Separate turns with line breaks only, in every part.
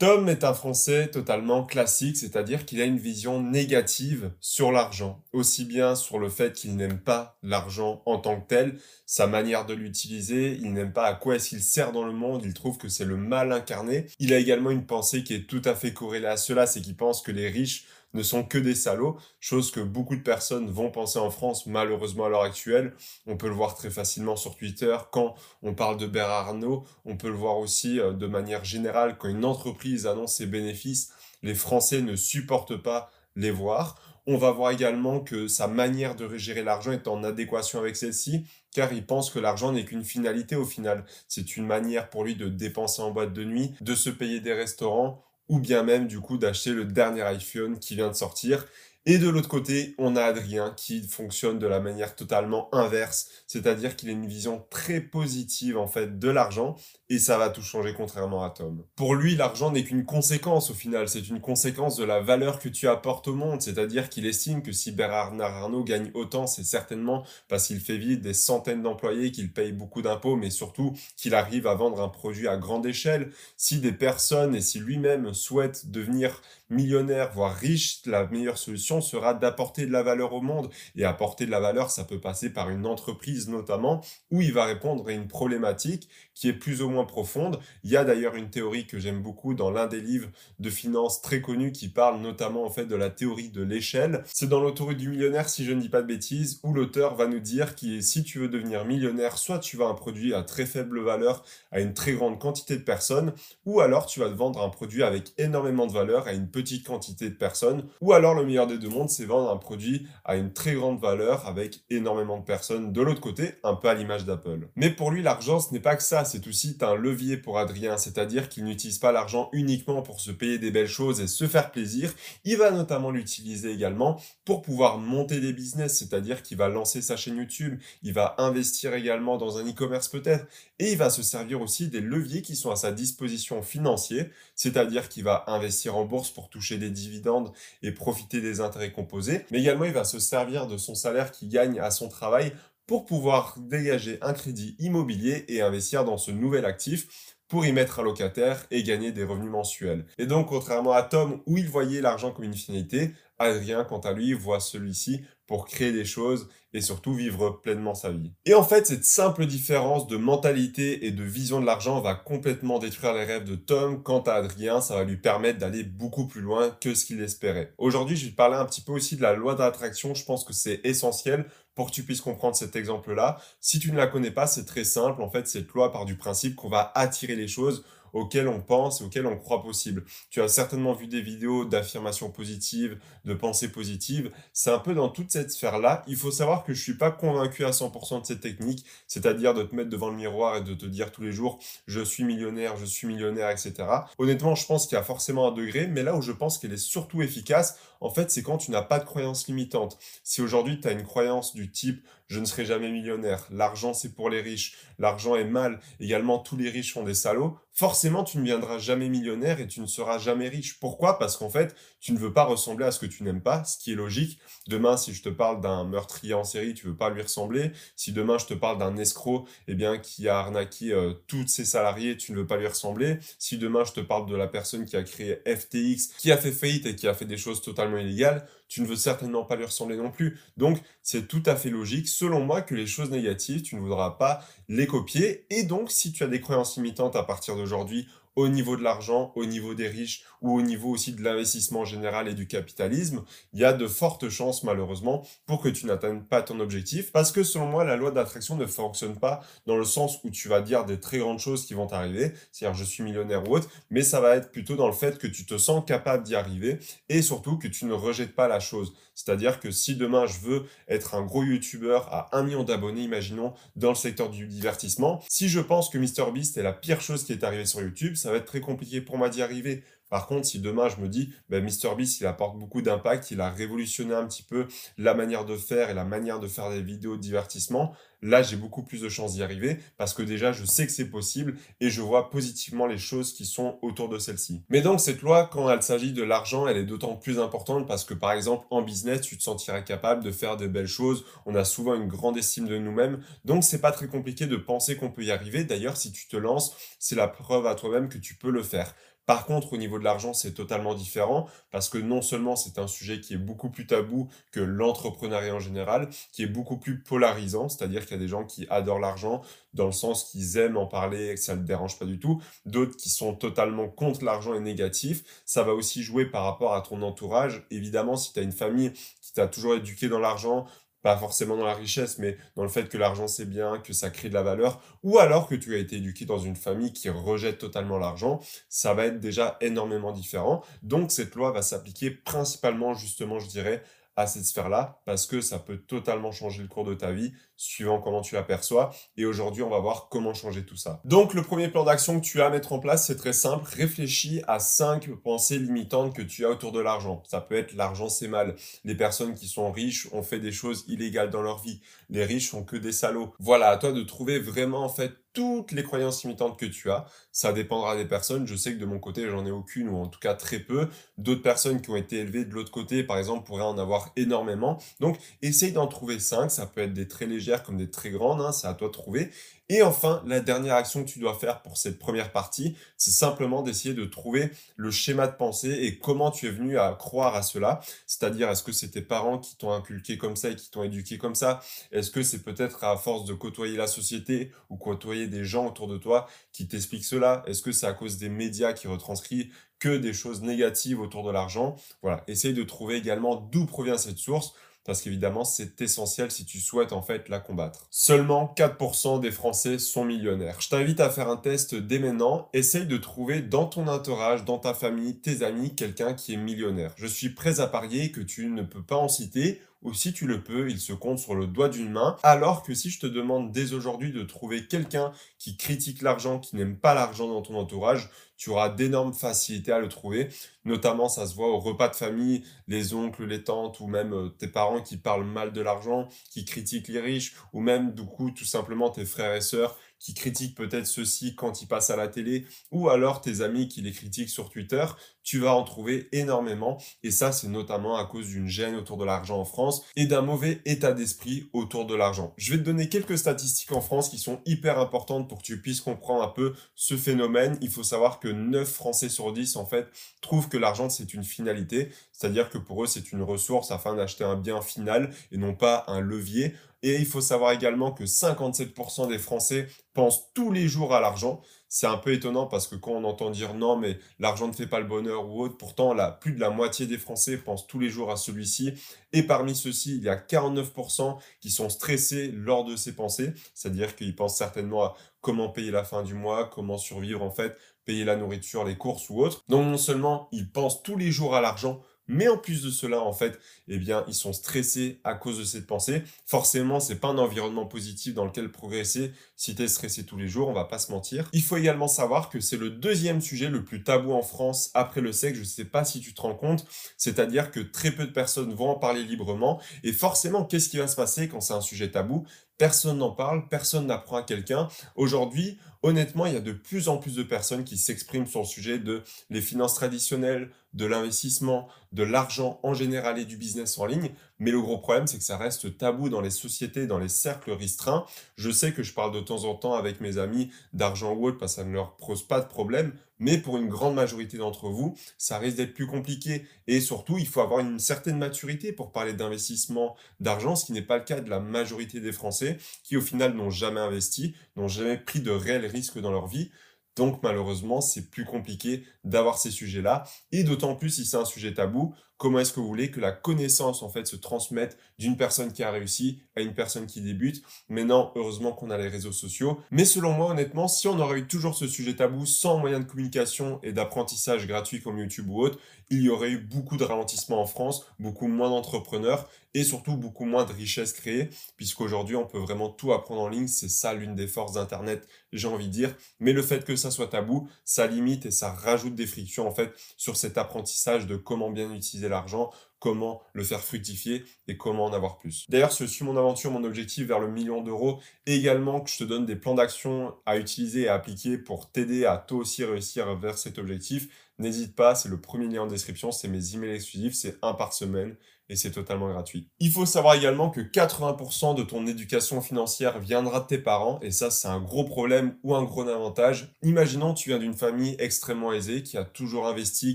Tom est un Français totalement classique, c'est-à-dire qu'il a une vision négative sur l'argent, aussi bien sur le fait qu'il n'aime pas l'argent en tant que tel, sa manière de l'utiliser, il n'aime pas à quoi est-ce qu'il sert dans le monde, il trouve que c'est le mal incarné. Il a également une pensée qui est tout à fait corrélée à cela, c'est qu'il pense que les riches ne sont que des salauds, chose que beaucoup de personnes vont penser en France malheureusement à l'heure actuelle. On peut le voir très facilement sur Twitter quand on parle de Bernard Arnault, on peut le voir aussi euh, de manière générale quand une entreprise annonce ses bénéfices, les Français ne supportent pas les voir. On va voir également que sa manière de gérer l'argent est en adéquation avec celle-ci, car il pense que l'argent n'est qu'une finalité au final. C'est une manière pour lui de dépenser en boîte de nuit, de se payer des restaurants ou bien même du coup d'acheter le dernier iPhone qui vient de sortir. Et de l'autre côté, on a Adrien qui fonctionne de la manière totalement inverse, c'est-à-dire qu'il a une vision très positive en fait de l'argent et ça va tout changer contrairement à Tom. Pour lui, l'argent n'est qu'une conséquence au final, c'est une conséquence de la valeur que tu apportes au monde, c'est-à-dire qu'il estime que si Bernard Arnault gagne autant, c'est certainement parce qu'il fait vivre des centaines d'employés, qu'il paye beaucoup d'impôts, mais surtout qu'il arrive à vendre un produit à grande échelle. Si des personnes et si lui-même souhaite devenir millionnaire, voire riche, la meilleure solution sera d'apporter de la valeur au monde. Et apporter de la valeur, ça peut passer par une entreprise notamment, où il va répondre à une problématique qui est plus ou moins profonde. Il y a d'ailleurs une théorie que j'aime beaucoup dans l'un des livres de finance très connus qui parle notamment en fait de la théorie de l'échelle. C'est dans l'autoroute du millionnaire, si je ne dis pas de bêtises, où l'auteur va nous dire que si tu veux devenir millionnaire, soit tu vas un produit à très faible valeur à une très grande quantité de personnes, ou alors tu vas vendre un produit avec énormément de valeur à une petite quantité de personnes, ou alors le meilleur des deux mondes, c'est vendre un produit à une très grande valeur avec énormément de personnes de l'autre côté, un peu à l'image d'Apple. Mais pour lui, l'argent, ce n'est pas que ça, c'est aussi un levier pour Adrien, c'est-à-dire qu'il n'utilise pas l'argent uniquement pour se payer des belles choses et se faire plaisir, il va notamment l'utiliser également pour pouvoir monter des business, c'est-à-dire qu'il va lancer sa chaîne YouTube, il va investir également dans un e-commerce peut-être, et il va se servir aussi des leviers qui sont à sa disposition financier, c'est-à-dire qu'il va investir en bourse pour toucher des dividendes et profiter des intérêts composés, mais également il va se servir de son salaire qu'il gagne à son travail pour pouvoir dégager un crédit immobilier et investir dans ce nouvel actif pour y mettre un locataire et gagner des revenus mensuels. Et donc, contrairement à Tom, où il voyait l'argent comme une finalité, Adrien, quant à lui, voit celui-ci pour créer des choses et surtout vivre pleinement sa vie. Et en fait, cette simple différence de mentalité et de vision de l'argent va complètement détruire les rêves de Tom. Quant à Adrien, ça va lui permettre d'aller beaucoup plus loin que ce qu'il espérait. Aujourd'hui, je vais te parler un petit peu aussi de la loi d'attraction. Je pense que c'est essentiel pour que tu puisses comprendre cet exemple-là. Si tu ne la connais pas, c'est très simple. En fait, cette loi part du principe qu'on va attirer les choses auxquelles on pense et auxquelles on croit possible. Tu as certainement vu des vidéos d'affirmations positives, de pensées positives. C'est un peu dans toute cette sphère-là. Il faut savoir que je suis pas convaincu à 100% de cette technique, c'est-à-dire de te mettre devant le miroir et de te dire tous les jours je suis millionnaire, je suis millionnaire, etc. Honnêtement, je pense qu'il y a forcément un degré, mais là où je pense qu'elle est surtout efficace, en fait, c'est quand tu n'as pas de croyance limitante. Si aujourd'hui tu as une croyance du type je ne serai jamais millionnaire, l'argent c'est pour les riches, l'argent est mal, également tous les riches sont des salauds, forcément tu ne viendras jamais millionnaire et tu ne seras jamais riche. Pourquoi? Parce qu'en fait, tu ne veux pas ressembler à ce que tu n'aimes pas, ce qui est logique. Demain, si je te parle d'un meurtrier en série, tu veux pas lui ressembler. Si demain je te parle d'un escroc, eh bien qui a arnaqué euh, tous ses salariés, tu ne veux pas lui ressembler. Si demain je te parle de la personne qui a créé FTX, qui a fait faillite et qui a fait des choses totalement illégales, tu ne veux certainement pas lui ressembler non plus. Donc, c'est tout à fait logique, selon moi, que les choses négatives, tu ne voudras pas les copier. Et donc, si tu as des croyances limitantes à partir d'aujourd'hui au niveau de l'argent, au niveau des riches ou au niveau aussi de l'investissement général et du capitalisme, il y a de fortes chances malheureusement pour que tu n'atteignes pas ton objectif parce que selon moi la loi d'attraction ne fonctionne pas dans le sens où tu vas dire des très grandes choses qui vont t'arriver, c'est-à-dire je suis millionnaire ou autre, mais ça va être plutôt dans le fait que tu te sens capable d'y arriver et surtout que tu ne rejettes pas la chose. C'est-à-dire que si demain je veux être un gros youtubeur à un million d'abonnés, imaginons, dans le secteur du divertissement, si je pense que MrBeast est la pire chose qui est arrivée sur YouTube, ça va être très compliqué pour moi d'y arriver. Par contre, si demain je me dis, ben, MrBeast, il apporte beaucoup d'impact, il a révolutionné un petit peu la manière de faire et la manière de faire des vidéos de divertissement, là j'ai beaucoup plus de chances d'y arriver parce que déjà je sais que c'est possible et je vois positivement les choses qui sont autour de celle-ci. Mais donc cette loi, quand elle s'agit de l'argent, elle est d'autant plus importante parce que par exemple en business, tu te sentiras capable de faire de belles choses. On a souvent une grande estime de nous-mêmes, donc c'est pas très compliqué de penser qu'on peut y arriver. D'ailleurs, si tu te lances, c'est la preuve à toi-même que tu peux le faire. Par contre, au niveau de l'argent, c'est totalement différent parce que non seulement c'est un sujet qui est beaucoup plus tabou que l'entrepreneuriat en général, qui est beaucoup plus polarisant, c'est-à-dire qu'il y a des gens qui adorent l'argent dans le sens qu'ils aiment en parler et que ça ne dérange pas du tout, d'autres qui sont totalement contre l'argent et négatifs. Ça va aussi jouer par rapport à ton entourage. Évidemment, si tu as une famille qui t'a toujours éduqué dans l'argent, pas forcément dans la richesse, mais dans le fait que l'argent c'est bien, que ça crée de la valeur, ou alors que tu as été éduqué dans une famille qui rejette totalement l'argent, ça va être déjà énormément différent. Donc cette loi va s'appliquer principalement justement, je dirais, à cette sphère-là, parce que ça peut totalement changer le cours de ta vie, suivant comment tu l'aperçois. Et aujourd'hui, on va voir comment changer tout ça. Donc, le premier plan d'action que tu as à mettre en place, c'est très simple. Réfléchis à cinq pensées limitantes que tu as autour de l'argent. Ça peut être l'argent, c'est mal. Les personnes qui sont riches ont fait des choses illégales dans leur vie. Les riches sont que des salauds. Voilà, à toi de trouver vraiment, en fait, toutes les croyances limitantes que tu as. Ça dépendra des personnes. Je sais que de mon côté, j'en ai aucune ou en tout cas très peu. D'autres personnes qui ont été élevées de l'autre côté, par exemple, pourraient en avoir énormément. Donc, essaye d'en trouver cinq. Ça peut être des très légères comme des très grandes. Hein. C'est à toi de trouver. Et enfin, la dernière action que tu dois faire pour cette première partie, c'est simplement d'essayer de trouver le schéma de pensée et comment tu es venu à croire à cela. C'est-à-dire, est-ce que c'est tes parents qui t'ont inculqué comme ça et qui t'ont éduqué comme ça? Est-ce que c'est peut-être à force de côtoyer la société ou côtoyer des gens autour de toi qui t'expliquent cela? Est-ce que c'est à cause des médias qui retranscrivent que des choses négatives autour de l'argent? Voilà, essaye de trouver également d'où provient cette source parce qu'évidemment, c'est essentiel si tu souhaites en fait la combattre. Seulement 4% des Français sont millionnaires. Je t'invite à faire un test dès maintenant. Essaye de trouver dans ton entourage, dans ta famille, tes amis, quelqu'un qui est millionnaire. Je suis prêt à parier que tu ne peux pas en citer ou si tu le peux, il se compte sur le doigt d'une main. Alors que si je te demande dès aujourd'hui de trouver quelqu'un qui critique l'argent, qui n'aime pas l'argent dans ton entourage, tu auras d'énormes facilités à le trouver. Notamment, ça se voit au repas de famille, les oncles, les tantes ou même euh, tes parents qui parlent mal de l'argent, qui critiquent les riches, ou même du coup tout simplement tes frères et sœurs qui critiquent peut-être ceux-ci quand ils passent à la télé, ou alors tes amis qui les critiquent sur Twitter, tu vas en trouver énormément. Et ça, c'est notamment à cause d'une gêne autour de l'argent en France et d'un mauvais état d'esprit autour de l'argent. Je vais te donner quelques statistiques en France qui sont hyper importantes pour que tu puisses comprendre un peu ce phénomène. Il faut savoir que 9 Français sur 10, en fait, trouvent que l'argent, c'est une finalité. C'est-à-dire que pour eux, c'est une ressource afin d'acheter un bien final et non pas un levier. Et il faut savoir également que 57% des Français pensent tous les jours à l'argent. C'est un peu étonnant parce que quand on entend dire non, mais l'argent ne fait pas le bonheur ou autre, pourtant là, plus de la moitié des Français pensent tous les jours à celui-ci. Et parmi ceux-ci, il y a 49% qui sont stressés lors de ces pensées. C'est-à-dire qu'ils pensent certainement à comment payer la fin du mois, comment survivre en fait, payer la nourriture, les courses ou autre. Donc non seulement ils pensent tous les jours à l'argent, mais en plus de cela, en fait, eh bien, ils sont stressés à cause de cette pensée. Forcément, c'est pas un environnement positif dans lequel progresser si tu es stressé tous les jours, on va pas se mentir. Il faut également savoir que c'est le deuxième sujet le plus tabou en France après le sexe. Je sais pas si tu te rends compte. C'est-à-dire que très peu de personnes vont en parler librement. Et forcément, qu'est-ce qui va se passer quand c'est un sujet tabou? Personne n'en parle, personne n'apprend à quelqu'un. Aujourd'hui, honnêtement, il y a de plus en plus de personnes qui s'expriment sur le sujet de les finances traditionnelles, de l'investissement, de l'argent en général et du business en ligne. Mais le gros problème, c'est que ça reste tabou dans les sociétés, dans les cercles restreints. Je sais que je parle de temps en temps avec mes amis d'argent ou autre parce que ça ne leur pose pas de problème. Mais pour une grande majorité d'entre vous, ça risque d'être plus compliqué. Et surtout, il faut avoir une certaine maturité pour parler d'investissement d'argent, ce qui n'est pas le cas de la majorité des Français qui, au final, n'ont jamais investi, n'ont jamais pris de réels risques dans leur vie. Donc malheureusement, c'est plus compliqué d'avoir ces sujets-là. Et d'autant plus si c'est un sujet tabou, comment est-ce que vous voulez que la connaissance en fait se transmette d'une personne qui a réussi à une personne qui débute Maintenant, heureusement qu'on a les réseaux sociaux. Mais selon moi, honnêtement, si on aurait eu toujours ce sujet tabou sans moyen de communication et d'apprentissage gratuit comme YouTube ou autre, il y aurait eu beaucoup de ralentissement en France, beaucoup moins d'entrepreneurs et surtout beaucoup moins de richesses créées, puisqu'aujourd'hui on peut vraiment tout apprendre en ligne, c'est ça l'une des forces d'Internet, j'ai envie de dire. Mais le fait que ça soit tabou, ça limite et ça rajoute des frictions en fait sur cet apprentissage de comment bien utiliser l'argent, comment le faire fructifier et comment en avoir plus. D'ailleurs, ce suis mon aventure, mon objectif vers le million d'euros également que je te donne des plans d'action à utiliser et à appliquer pour t'aider à toi aussi réussir vers cet objectif. N'hésite pas, c'est le premier lien en description, c'est mes emails exclusifs, c'est un par semaine et c'est totalement gratuit. Il faut savoir également que 80% de ton éducation financière viendra de tes parents et ça c'est un gros problème ou un gros avantage. Imaginons tu viens d'une famille extrêmement aisée qui a toujours investi,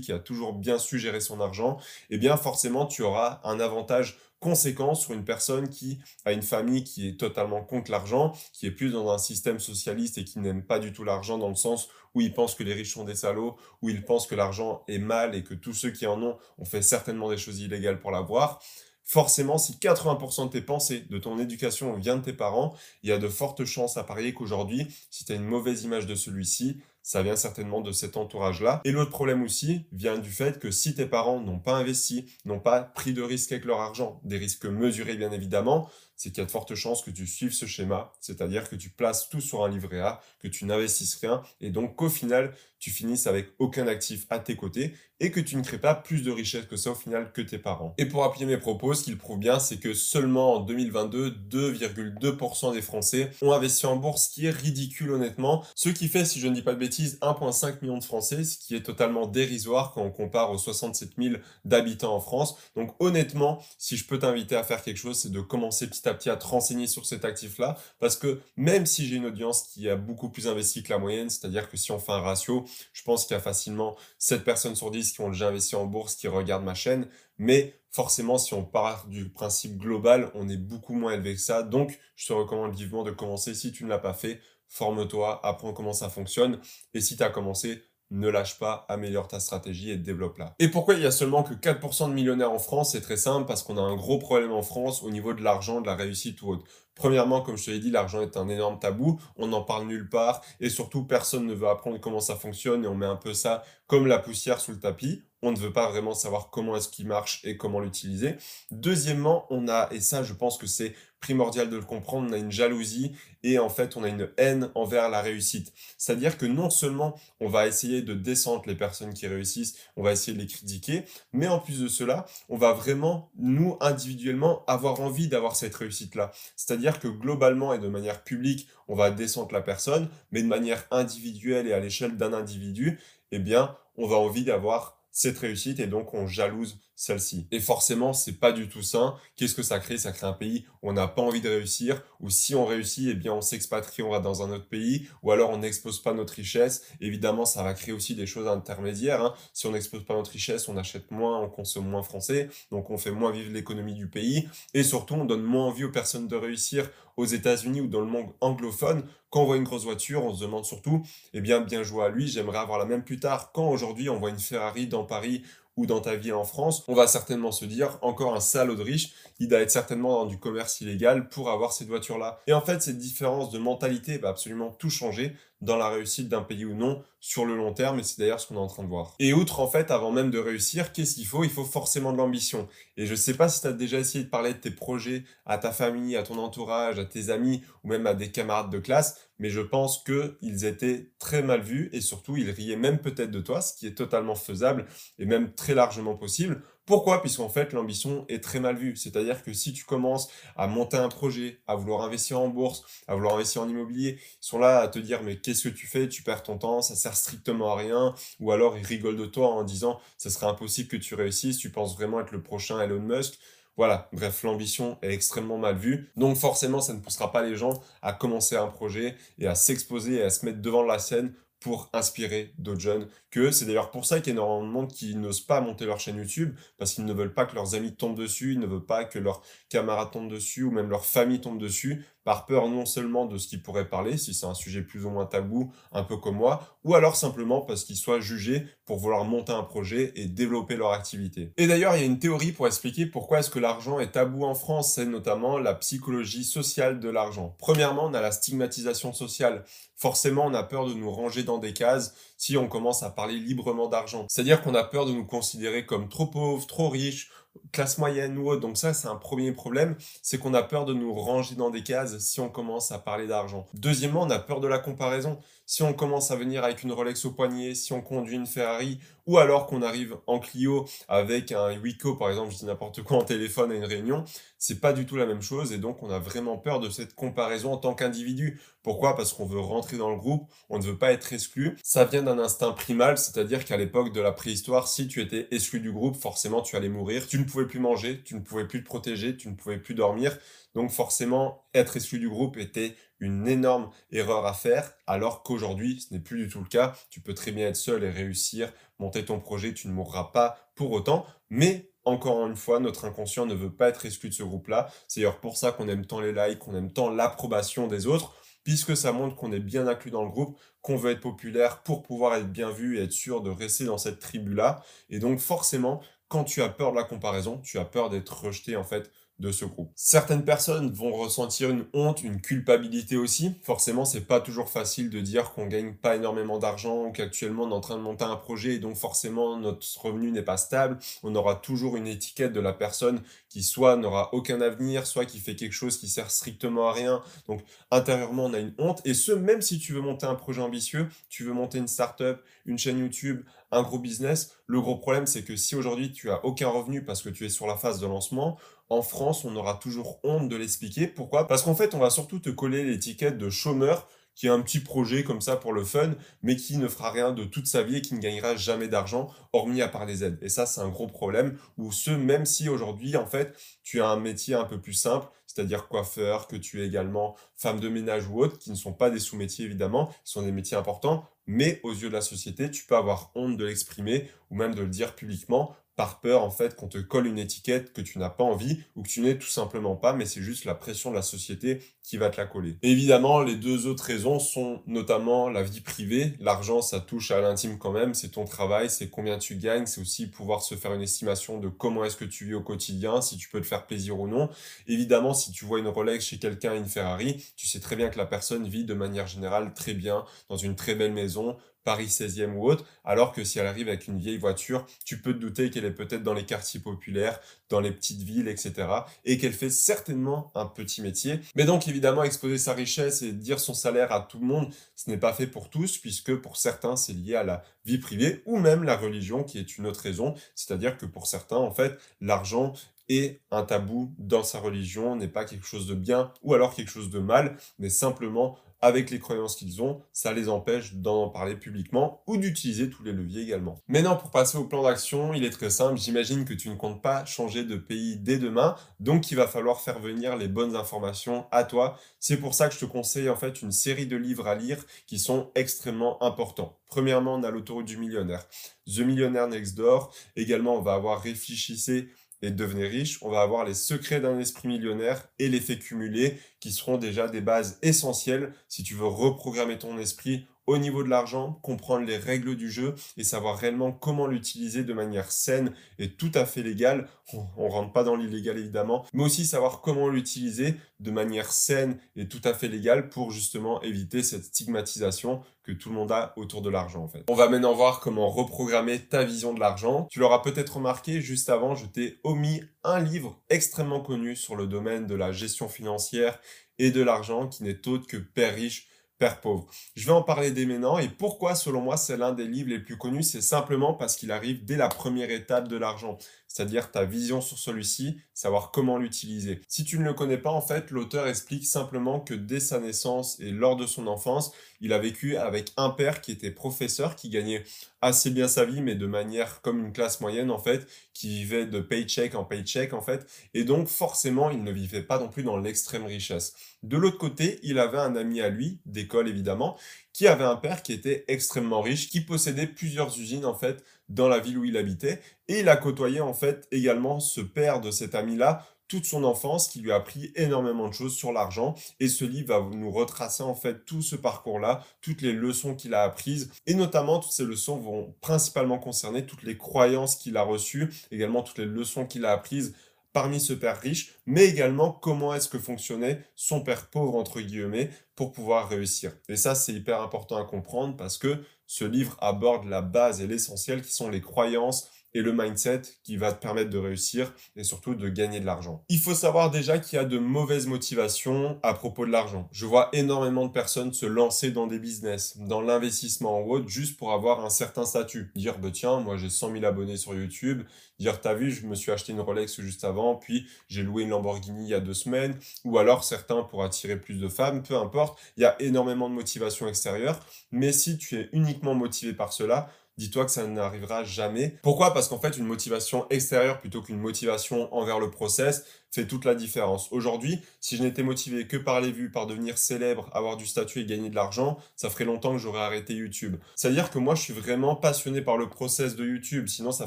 qui a toujours bien su gérer son argent, et eh bien forcément tu auras un avantage conséquence sur une personne qui a une famille qui est totalement contre l'argent, qui est plus dans un système socialiste et qui n'aime pas du tout l'argent dans le sens où il pense que les riches sont des salauds, où il pense que l'argent est mal et que tous ceux qui en ont ont fait certainement des choses illégales pour l'avoir. Forcément, si 80% de tes pensées, de ton éducation vient de tes parents, il y a de fortes chances à parier qu'aujourd'hui, si tu as une mauvaise image de celui-ci, ça vient certainement de cet entourage-là. Et l'autre problème aussi vient du fait que si tes parents n'ont pas investi, n'ont pas pris de risques avec leur argent, des risques mesurés bien évidemment, c'est qu'il y a de fortes chances que tu suives ce schéma, c'est-à-dire que tu places tout sur un livret A, que tu n'investisses rien, et donc qu'au final, tu finisses avec aucun actif à tes côtés, et que tu ne crées pas plus de richesse que ça au final que tes parents. Et pour appuyer mes propos, ce qu'il prouve bien, c'est que seulement en 2022, 2,2% des Français ont investi en bourse, ce qui est ridicule honnêtement, ce qui fait, si je ne dis pas de bêtises, 1,5 million de Français, ce qui est totalement dérisoire quand on compare aux 67 000 d'habitants en France. Donc honnêtement, si je peux t'inviter à faire quelque chose, c'est de commencer petit petit à te renseigner sur cet actif-là, parce que même si j'ai une audience qui a beaucoup plus investi que la moyenne, c'est-à-dire que si on fait un ratio, je pense qu'il y a facilement 7 personnes sur 10 qui ont déjà investi en bourse, qui regardent ma chaîne. Mais forcément, si on part du principe global, on est beaucoup moins élevé que ça. Donc, je te recommande vivement de commencer. Si tu ne l'as pas fait, forme-toi, apprends comment ça fonctionne. Et si tu as commencé, ne lâche pas, améliore ta stratégie et développe-la. Et pourquoi il y a seulement que 4% de millionnaires en France? C'est très simple, parce qu'on a un gros problème en France au niveau de l'argent, de la réussite ou autre. Premièrement, comme je te l'ai dit, l'argent est un énorme tabou, on n'en parle nulle part, et surtout, personne ne veut apprendre comment ça fonctionne, et on met un peu ça comme la poussière sous le tapis. On ne veut pas vraiment savoir comment est-ce qu'il marche et comment l'utiliser. Deuxièmement, on a, et ça je pense que c'est primordial de le comprendre, on a une jalousie et en fait on a une haine envers la réussite. C'est-à-dire que non seulement on va essayer de descendre les personnes qui réussissent, on va essayer de les critiquer, mais en plus de cela, on va vraiment, nous individuellement, avoir envie d'avoir cette réussite-là. C'est-à-dire que globalement et de manière publique, on va descendre la personne, mais de manière individuelle et à l'échelle d'un individu, eh bien, on va envie d'avoir cette réussite et donc on jalouse celle-ci. Et forcément, c'est pas du tout sain. Qu'est-ce que ça crée? Ça crée un pays où on n'a pas envie de réussir, où si on réussit, eh bien on s'expatrie, on va dans un autre pays, ou alors on n'expose pas notre richesse. Évidemment, ça va créer aussi des choses intermédiaires. Hein. Si on n'expose pas notre richesse, on achète moins, on consomme moins français, donc on fait moins vivre l'économie du pays, et surtout on donne moins envie aux personnes de réussir aux États-Unis ou dans le monde anglophone. Quand on voit une grosse voiture, on se demande surtout, eh bien bien joué à lui, j'aimerais avoir la même plus tard. Quand aujourd'hui on voit une Ferrari dans Paris ou dans ta vie en France, on va certainement se dire encore un salaud de riche, il doit être certainement dans du commerce illégal pour avoir cette voiture-là. Et en fait, cette différence de mentalité va absolument tout changer dans la réussite d'un pays ou non sur le long terme, et c'est d'ailleurs ce qu'on est en train de voir. Et outre, en fait, avant même de réussir, qu'est-ce qu'il faut? Il faut forcément de l'ambition. Et je sais pas si tu as déjà essayé de parler de tes projets à ta famille, à ton entourage, à tes amis, ou même à des camarades de classe, mais je pense qu'ils étaient très mal vus, et surtout, ils riaient même peut-être de toi, ce qui est totalement faisable, et même très largement possible. Pourquoi? Puisqu'en fait, l'ambition est très mal vue. C'est-à-dire que si tu commences à monter un projet, à vouloir investir en bourse, à vouloir investir en immobilier, ils sont là à te dire mais qu'est-ce que tu fais? Tu perds ton temps, ça sert strictement à rien. Ou alors ils rigolent de toi en disant ça serait impossible que tu réussisses, tu penses vraiment être le prochain Elon Musk. Voilà, bref, l'ambition est extrêmement mal vue. Donc forcément, ça ne poussera pas les gens à commencer un projet et à s'exposer et à se mettre devant la scène pour inspirer d'autres jeunes c'est d'ailleurs pour ça qu'il y a énormément de monde qui n'osent pas monter leur chaîne YouTube parce qu'ils ne veulent pas que leurs amis tombent dessus, ils ne veulent pas que leurs camarades tombent dessus ou même leur famille tombe dessus par peur non seulement de ce qu'ils pourraient parler si c'est un sujet plus ou moins tabou, un peu comme moi, ou alors simplement parce qu'ils soient jugés pour vouloir monter un projet et développer leur activité. Et d'ailleurs, il y a une théorie pour expliquer pourquoi est-ce que l'argent est tabou en France, c'est notamment la psychologie sociale de l'argent. Premièrement, on a la stigmatisation sociale forcément on a peur de nous ranger dans des cases si on commence à parler librement d'argent. C'est-à-dire qu'on a peur de nous considérer comme trop pauvres, trop riches, classe moyenne ou autre. Donc ça, c'est un premier problème, c'est qu'on a peur de nous ranger dans des cases si on commence à parler d'argent. Deuxièmement, on a peur de la comparaison. Si on commence à venir avec une Rolex au poignet, si on conduit une Ferrari, ou alors qu'on arrive en Clio avec un Wico, par exemple, je dis n'importe quoi en téléphone à une réunion, c'est pas du tout la même chose et donc on a vraiment peur de cette comparaison en tant qu'individu. Pourquoi? Parce qu'on veut rentrer dans le groupe, on ne veut pas être exclu. Ça vient d'un instinct primal, c'est-à-dire qu'à l'époque de la préhistoire, si tu étais exclu du groupe, forcément tu allais mourir. Tu ne pouvais plus manger, tu ne pouvais plus te protéger, tu ne pouvais plus dormir. Donc forcément, être exclu du groupe était une énorme erreur à faire, alors qu'aujourd'hui, ce n'est plus du tout le cas. Tu peux très bien être seul et réussir, monter ton projet, tu ne mourras pas pour autant. Mais encore une fois, notre inconscient ne veut pas être exclu de ce groupe-là. C'est d'ailleurs pour ça qu'on aime tant les likes, qu'on aime tant l'approbation des autres, puisque ça montre qu'on est bien inclus dans le groupe, qu'on veut être populaire pour pouvoir être bien vu et être sûr de rester dans cette tribu-là. Et donc forcément, quand tu as peur de la comparaison, tu as peur d'être rejeté en fait de ce groupe. Certaines personnes vont ressentir une honte, une culpabilité aussi. Forcément, c'est pas toujours facile de dire qu'on gagne pas énormément d'argent ou qu'actuellement on est en train de monter un projet et donc forcément notre revenu n'est pas stable. On aura toujours une étiquette de la personne qui soit n'aura aucun avenir, soit qui fait quelque chose qui sert strictement à rien. Donc intérieurement, on a une honte et ce même si tu veux monter un projet ambitieux, tu veux monter une start-up, une chaîne YouTube, un gros business, le gros problème c'est que si aujourd'hui tu as aucun revenu parce que tu es sur la phase de lancement, en France, on aura toujours honte de l'expliquer. Pourquoi? Parce qu'en fait, on va surtout te coller l'étiquette de chômeur qui a un petit projet comme ça pour le fun, mais qui ne fera rien de toute sa vie et qui ne gagnera jamais d'argent, hormis à part les aides. Et ça, c'est un gros problème, ou ce, même si aujourd'hui, en fait, tu as un métier un peu plus simple, c'est-à-dire coiffeur, que tu es également femme de ménage ou autre, qui ne sont pas des sous-métiers évidemment, qui sont des métiers importants, mais aux yeux de la société, tu peux avoir honte de l'exprimer ou même de le dire publiquement par peur en fait qu'on te colle une étiquette que tu n'as pas envie ou que tu n'es tout simplement pas, mais c'est juste la pression de la société qui va te la coller. évidemment, les deux autres raisons sont notamment la vie privée. L'argent, ça touche à l'intime quand même, c'est ton travail, c'est combien tu gagnes, c'est aussi pouvoir se faire une estimation de comment est-ce que tu vis au quotidien, si tu peux te faire plaisir ou non. Évidemment, si tu vois une Rolex chez quelqu'un, une Ferrari, tu sais très bien que la personne vit de manière générale très bien, dans une très belle maison, Paris 16e ou autre, alors que si elle arrive avec une vieille voiture, tu peux te douter qu'elle est peut-être dans les quartiers populaires, dans les petites villes, etc. Et qu'elle fait certainement un petit métier. Mais donc évidemment, exposer sa richesse et dire son salaire à tout le monde, ce n'est pas fait pour tous, puisque pour certains, c'est lié à la vie privée ou même la religion, qui est une autre raison. C'est-à-dire que pour certains, en fait, l'argent est un tabou dans sa religion, n'est pas quelque chose de bien ou alors quelque chose de mal, mais simplement avec les croyances qu'ils ont, ça les empêche d'en parler publiquement ou d'utiliser tous les leviers également. Maintenant, pour passer au plan d'action, il est très simple. J'imagine que tu ne comptes pas changer de pays dès demain, donc il va falloir faire venir les bonnes informations à toi. C'est pour ça que je te conseille en fait une série de livres à lire qui sont extrêmement importants. Premièrement, on a l'autoroute du millionnaire, The Millionaire Next Door. Également, on va avoir réfléchissez et devenir riche, on va avoir les secrets d'un esprit millionnaire et l'effet cumulé qui seront déjà des bases essentielles si tu veux reprogrammer ton esprit au niveau de l'argent, comprendre les règles du jeu et savoir réellement comment l'utiliser de manière saine et tout à fait légale. On, rentre pas dans l'illégal évidemment, mais aussi savoir comment l'utiliser de manière saine et tout à fait légale pour justement éviter cette stigmatisation que tout le monde a autour de l'argent en fait. On va maintenant voir comment reprogrammer ta vision de l'argent. Tu l'auras peut-être remarqué juste avant, je t'ai omis un livre extrêmement connu sur le domaine de la gestion financière et de l'argent qui n'est autre que Père riche Père pauvre. Je vais en parler dès maintenant. Et pourquoi selon moi c'est l'un des livres les plus connus, c'est simplement parce qu'il arrive dès la première étape de l'argent, c'est-à-dire ta vision sur celui-ci, savoir comment l'utiliser. Si tu ne le connais pas, en fait, l'auteur explique simplement que dès sa naissance et lors de son enfance, il a vécu avec un père qui était professeur, qui gagnait assez bien sa vie, mais de manière comme une classe moyenne, en fait, qui vivait de paycheck en paycheck, en fait, et donc forcément, il ne vivait pas non plus dans l'extrême richesse. De l'autre côté, il avait un ami à lui, d'école évidemment, qui avait un père qui était extrêmement riche, qui possédait plusieurs usines en fait dans la ville où il habitait, et il a côtoyé en fait également ce père de cet ami-là toute son enfance qui lui a appris énormément de choses sur l'argent et ce livre va nous retracer en fait tout ce parcours-là, toutes les leçons qu'il a apprises et notamment toutes ces leçons vont principalement concerner toutes les croyances qu'il a reçues, également toutes les leçons qu'il a apprises parmi ce père riche, mais également comment est-ce que fonctionnait son père pauvre, entre guillemets, pour pouvoir réussir. Et ça, c'est hyper important à comprendre parce que ce livre aborde la base et l'essentiel qui sont les croyances, et le mindset qui va te permettre de réussir et surtout de gagner de l'argent. Il faut savoir déjà qu'il y a de mauvaises motivations à propos de l'argent. Je vois énormément de personnes se lancer dans des business, dans l'investissement en autre, juste pour avoir un certain statut. Dire, bah tiens, moi j'ai 100 000 abonnés sur YouTube. Dire, t'as vu, je me suis acheté une Rolex juste avant, puis j'ai loué une Lamborghini il y a deux semaines. Ou alors certains pour attirer plus de femmes, peu importe. Il y a énormément de motivation extérieure. Mais si tu es uniquement motivé par cela, dis-toi que ça n'arrivera jamais. Pourquoi? Parce qu'en fait, une motivation extérieure plutôt qu'une motivation envers le process toute la différence. Aujourd'hui, si je n'étais motivé que par les vues, par devenir célèbre, avoir du statut et gagner de l'argent, ça ferait longtemps que j'aurais arrêté YouTube. C'est-à-dire que moi, je suis vraiment passionné par le process de YouTube, sinon ça